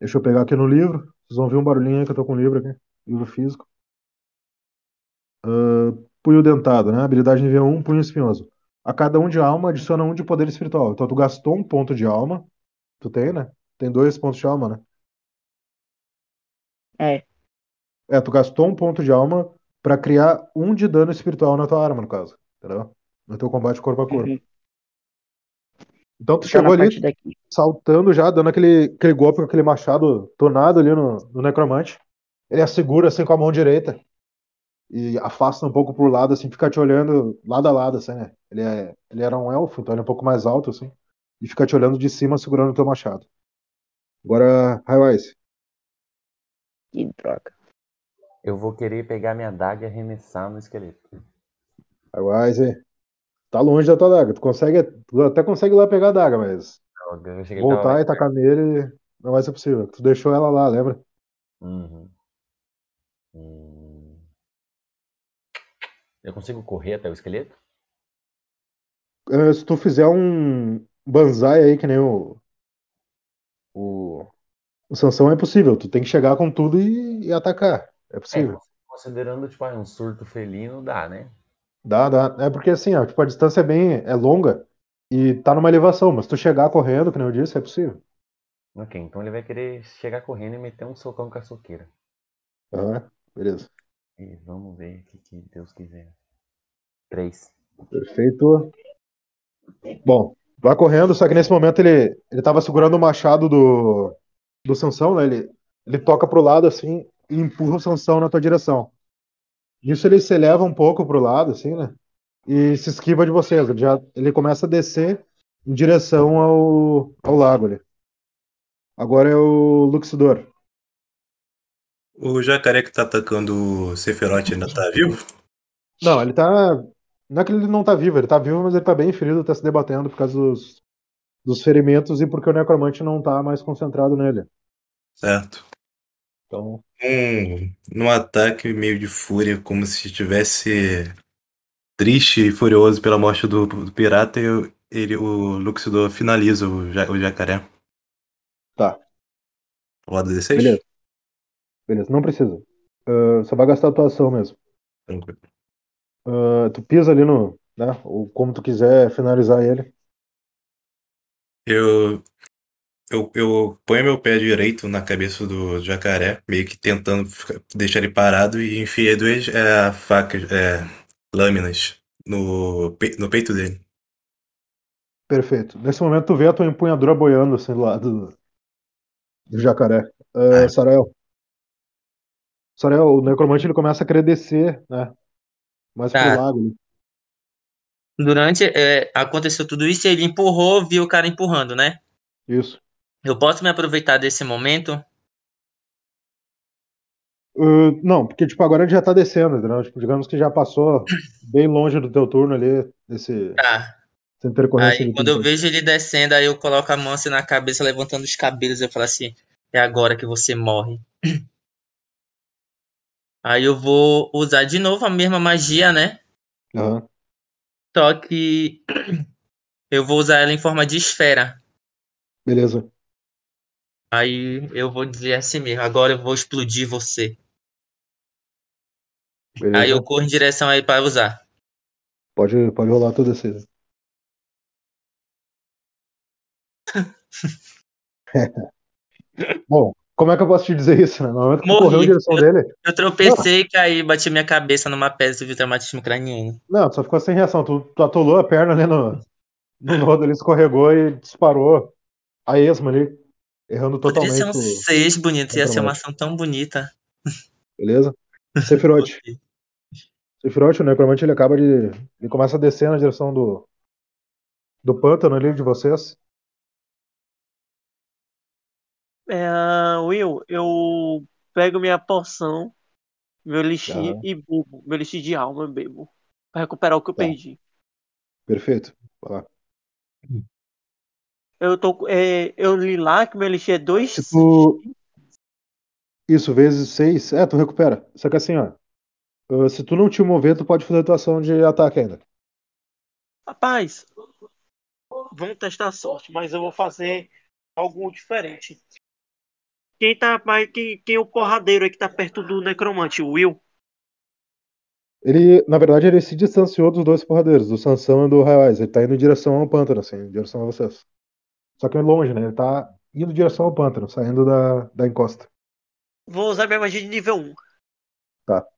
Deixa eu pegar aqui no livro. Vocês vão ver um barulhinho aí que eu tô com o livro aqui. Livro físico. Ah, punho dentado, né? Habilidade nível 1, punho espinhoso. A cada um de alma, adiciona um de poder espiritual. Então tu gastou um ponto de alma. Tu tem, né? Tem dois pontos de alma, né? É. É, tu gastou um ponto de alma pra criar um de dano espiritual na tua arma, no caso. Entendeu? No teu combate corpo a corpo. Uhum. Então tu chegou ali saltando já, dando aquele, aquele golpe com aquele machado tonado ali no, no necromante. Ele assegura assim com a mão direita e afasta um pouco pro lado, assim, fica te olhando lado a lado, assim, né? Ele, é, ele era um elfo, então ele é um pouco mais alto, assim, e fica te olhando de cima segurando o teu machado. Agora, Highwise. Que droga. Eu vou querer pegar minha daga e arremessar no esqueleto. Highwise. Tá longe da tua daga. Tu consegue, tu até consegue ir lá pegar a daga, mas voltar e tacar nele não vai ser possível. Tu deixou ela lá, lembra? Uhum. Hum. Eu consigo correr até o esqueleto? Eh, Se tu fizer um banzai aí, que nem o. O, o Sansão, é possível. Tu tem que chegar com tudo e, e atacar. É É, possível. considerando tipo, ah, um surto felino, dá, né? Dá, dá. É porque assim, ó, tipo, a distância é bem. é longa e tá numa elevação, mas se tu chegar correndo, que nem eu disse, é possível. Ok, então ele vai querer chegar correndo e meter um socão com a soqueira. Aham, beleza. E vamos ver o que, que Deus quiser. Três. Perfeito. Bom, vai correndo, só que nesse momento ele, ele tava segurando o machado do, do Sansão, né? Ele, ele toca pro lado assim e empurra o Sansão na tua direção. Nisso ele se eleva um pouco pro lado, assim, né? E se esquiva de vocês. Ele, já, ele começa a descer em direção ao, ao lago ali. Agora é o Luxidor. O jacaré que tá atacando o Sephiroth ainda tá vivo? Não, ele tá. Não é que ele não tá vivo, ele tá vivo, mas ele tá bem ferido, tá se debatendo por causa dos, dos ferimentos e porque o necromante não tá mais concentrado nele. Certo. Então, Um, num ataque meio de fúria, como se estivesse triste e furioso pela morte do, do pirata, eu- ele, o Luxidor finaliza o, ja- o jacaré. tá. Roda 16? Beleza. Beleza, não precisa. Ah, só vai gastar a tua ação mesmo. Tranquilo. Ah, tu pisa ali no. Né, ou como tu quiser finalizar ele. Eu, eu, eu ponho meu pé direito na cabeça do jacaré, meio que tentando deixar ele parado e enfiei duas é, facas, é, lâminas no, pe- no peito dele. Perfeito. Nesse momento tu vê a tua empunhadura boiando assim do lado do, do jacaré. Ah. Sarael. Sarael, o necromante ele começa a querer descer, né? Mais pro Tá. lago ali. Durante. é, aconteceu tudo isso e ele empurrou, viu o cara empurrando, né? Isso. Eu posso me aproveitar desse momento? Uh, não, porque tipo, agora ele já tá descendo, entendeu? Tipo, digamos que já passou (laughs) bem longe do teu turno ali, desse, Tá. Aí quando eu vejo ele descendo, aí eu coloco a mão assim na cabeça, levantando os cabelos, eu falo assim, é agora que você morre. Aí eu vou usar de novo a mesma magia, né? Aham, Só que (clears throat) eu vou usar ela em forma de esfera. beleza. Aí eu vou dizer assim mesmo, agora eu vou explodir você. Beleza. Aí eu corro em direção aí para usar. Pode, pode rolar tudo assim. (laughs) (laughs) Bom, como é que eu posso te dizer isso, né? No momento que Morri. correu em direção dele. Eu tropecei, caí, bati minha cabeça numa pedra e tive traumatismo craniano. Não, tu só ficou sem reação. Tu, tu atolou a perna ali no, no nodo ele escorregou e disparou a esma ali, errando Poderia totalmente ser um o. 6 bonito, ia ser uma ação tão bonita. Beleza? Sephiroth. (laughs) Sephiroth, o necromante, ele acaba de. Ele começa a descer na direção do. Do pântano ali de vocês. É, Will, eu pego minha poção, meu elixir Aham. e bebo. Meu elixir de alma eu bebo. Pra recuperar o que eu Tá. perdi. Perfeito. Vai lá. Eu tô. é, eu li lá que meu elixir é 2. Se tu. Isso, vezes 6. É, tu recupera. Só que assim, ó. uh, Se tu não te mover, tu pode fazer tua ação de ataque ainda. Rapaz, vamos testar a sorte, mas eu vou fazer algo diferente. Quem tá mais. Quem, quem é o porradeiro aí que tá perto do necromante? O Will? Ele, na verdade, ele se distanciou dos dois porradeiros, do Sansão e do Raiwise. Ele tá indo em direção ao pântano, assim, em direção a vocês. Só que é longe, né? Ele tá indo em direção ao pântano, saindo da, da encosta. Vou usar minha magia de nível 1. Tá.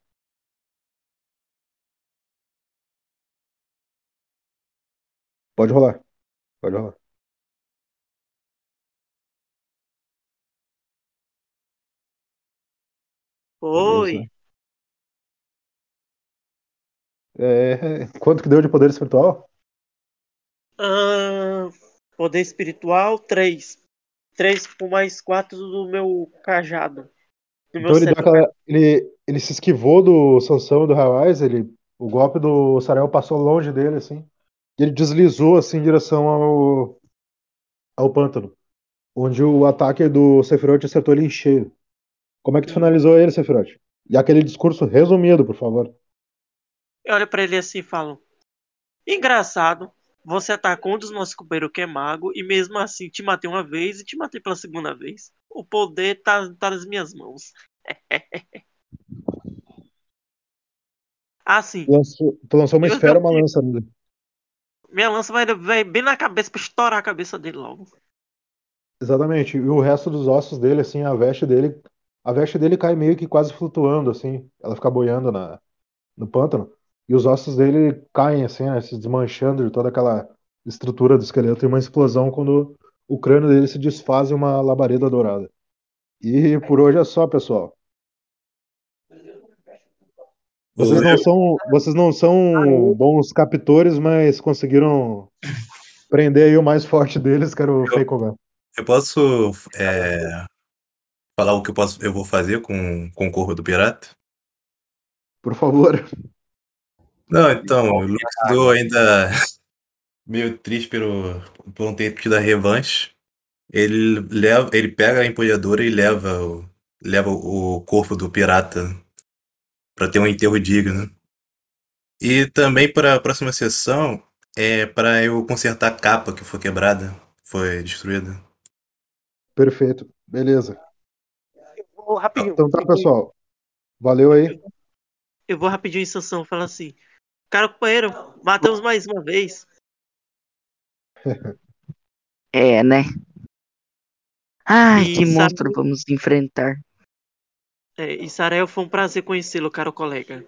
Pode rolar. Pode rolar. Oi. É, quanto que deu de poder espiritual? Ah, poder espiritual, 3. 3 por mais 4 do meu cajado. Do meu Então ele, deu cetro. aquela, ele, ele se esquivou do Sansão e do Raiwise, ele, o golpe do Sarel passou longe dele, assim. E ele deslizou, assim, em direção ao, ao pântano. Onde o ataque do Sephiroth acertou ele em cheio. Como é que tu finalizou ele, Sephiroth? E aquele discurso resumido, por favor. Eu olho pra ele assim e falo: Engraçado, você atacou um dos nossos companheiros que é mago e mesmo assim te matei uma vez e te matei pela segunda vez. O poder tá, tá nas minhas mãos. (laughs) assim, lançou, tu lançou uma esfera ou uma lança nele. minha lança vai, vai bem na cabeça pra estourar a cabeça dele logo. Exatamente. E o resto dos ossos dele, assim, a veste dele. A veste dele cai meio que quase flutuando, assim. Ela fica boiando na, no pântano. E os ossos dele caem, assim, né, se desmanchando de toda aquela estrutura do esqueleto. E uma explosão quando o crânio dele se desfaz em uma labareda dourada. E por hoje é só, pessoal. Vocês não são, vocês não são bons captores, mas conseguiram prender aí o mais forte deles, que era o Eu-. Eu posso é, falar o que eu, posso, eu vou fazer com, com o corpo do pirata? Por favor. Não, então, o Lux deu ainda (laughs) meio triste pelo, por não ter tido a revanche. Ele, leva, ele pega a empolhadora e leva o, leva o corpo do pirata para ter um enterro digno. E também para a próxima sessão é para eu consertar a capa que foi quebrada, foi destruída. Perfeito. Beleza. Vou rapidinho. Então tá, pessoal. Valeu aí. Eu vou rapidinho em sanção falar assim. Cara, companheiro, matamos mais uma vez. (laughs) É, né? Ai, E que sabe- monstro vamos enfrentar. É, e Sarael, foi um prazer conhecê-lo, caro colega.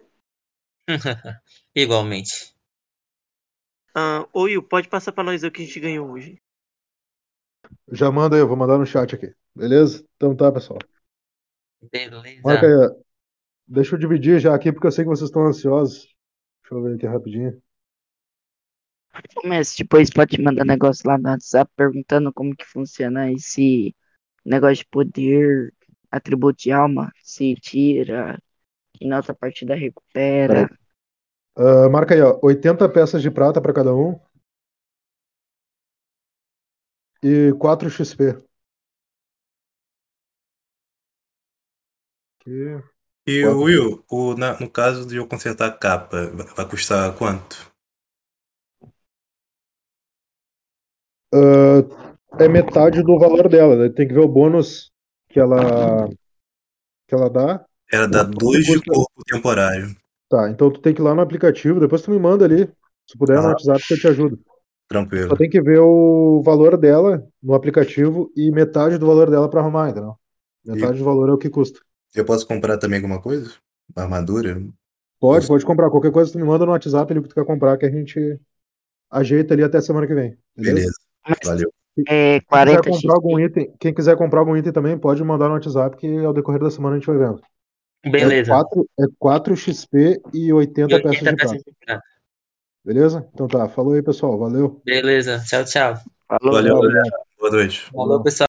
(laughs) Igualmente. Ah, ô Will, pode passar pra nós o que a gente ganhou hoje. Já manda aí, eu vou mandar no chat aqui. Beleza? Então tá, pessoal. Beleza. Marca aí. ó. Deixa eu dividir já aqui, porque eu sei que vocês estão ansiosos. Deixa eu ver aqui rapidinho. Mestre, depois pode mandar negócio lá no WhatsApp perguntando como que funciona esse negócio de poder, atributo de alma, se tira, e na outra partida recupera. Ah, marca aí, ó. 80 peças de prata pra cada um. E 4 XP. Aqui. E Quanto? Will, o, na- no caso de eu consertar a capa, vai custar quanto? Ah, é metade do valor dela. né? Tem que ver o bônus que ela que ela dá. Dar Quanto dois de custa? corpo temporário. Tá, então tu tem que ir lá no aplicativo, depois tu me manda ali. Se puder no Ah. WhatsApp que eu te ajudo. Tranquilo. Só tem que ver o valor dela no aplicativo e metade do valor dela pra arrumar, entendeu? Metade do valor é o que custa. Eu posso comprar também alguma coisa? Uma armadura? Pode, pode comprar. Qualquer coisa tu me manda no WhatsApp ali o que tu quer comprar que a gente ajeita ali até semana que vem. Beleza? Beleza. Valeu. É Quem 40 quiser comprar algum item, quem quiser comprar algum item também pode mandar no WhatsApp que ao decorrer da semana a gente vai vendo. Beleza. É 4, é 4 XP e 80, E 80 peças de peças prata. de prata. Beleza? Então tá. Falou aí, pessoal. Valeu. Beleza. Tchau, tchau. Falou. Valeu, obrigado. Boa noite. Falou, pessoal.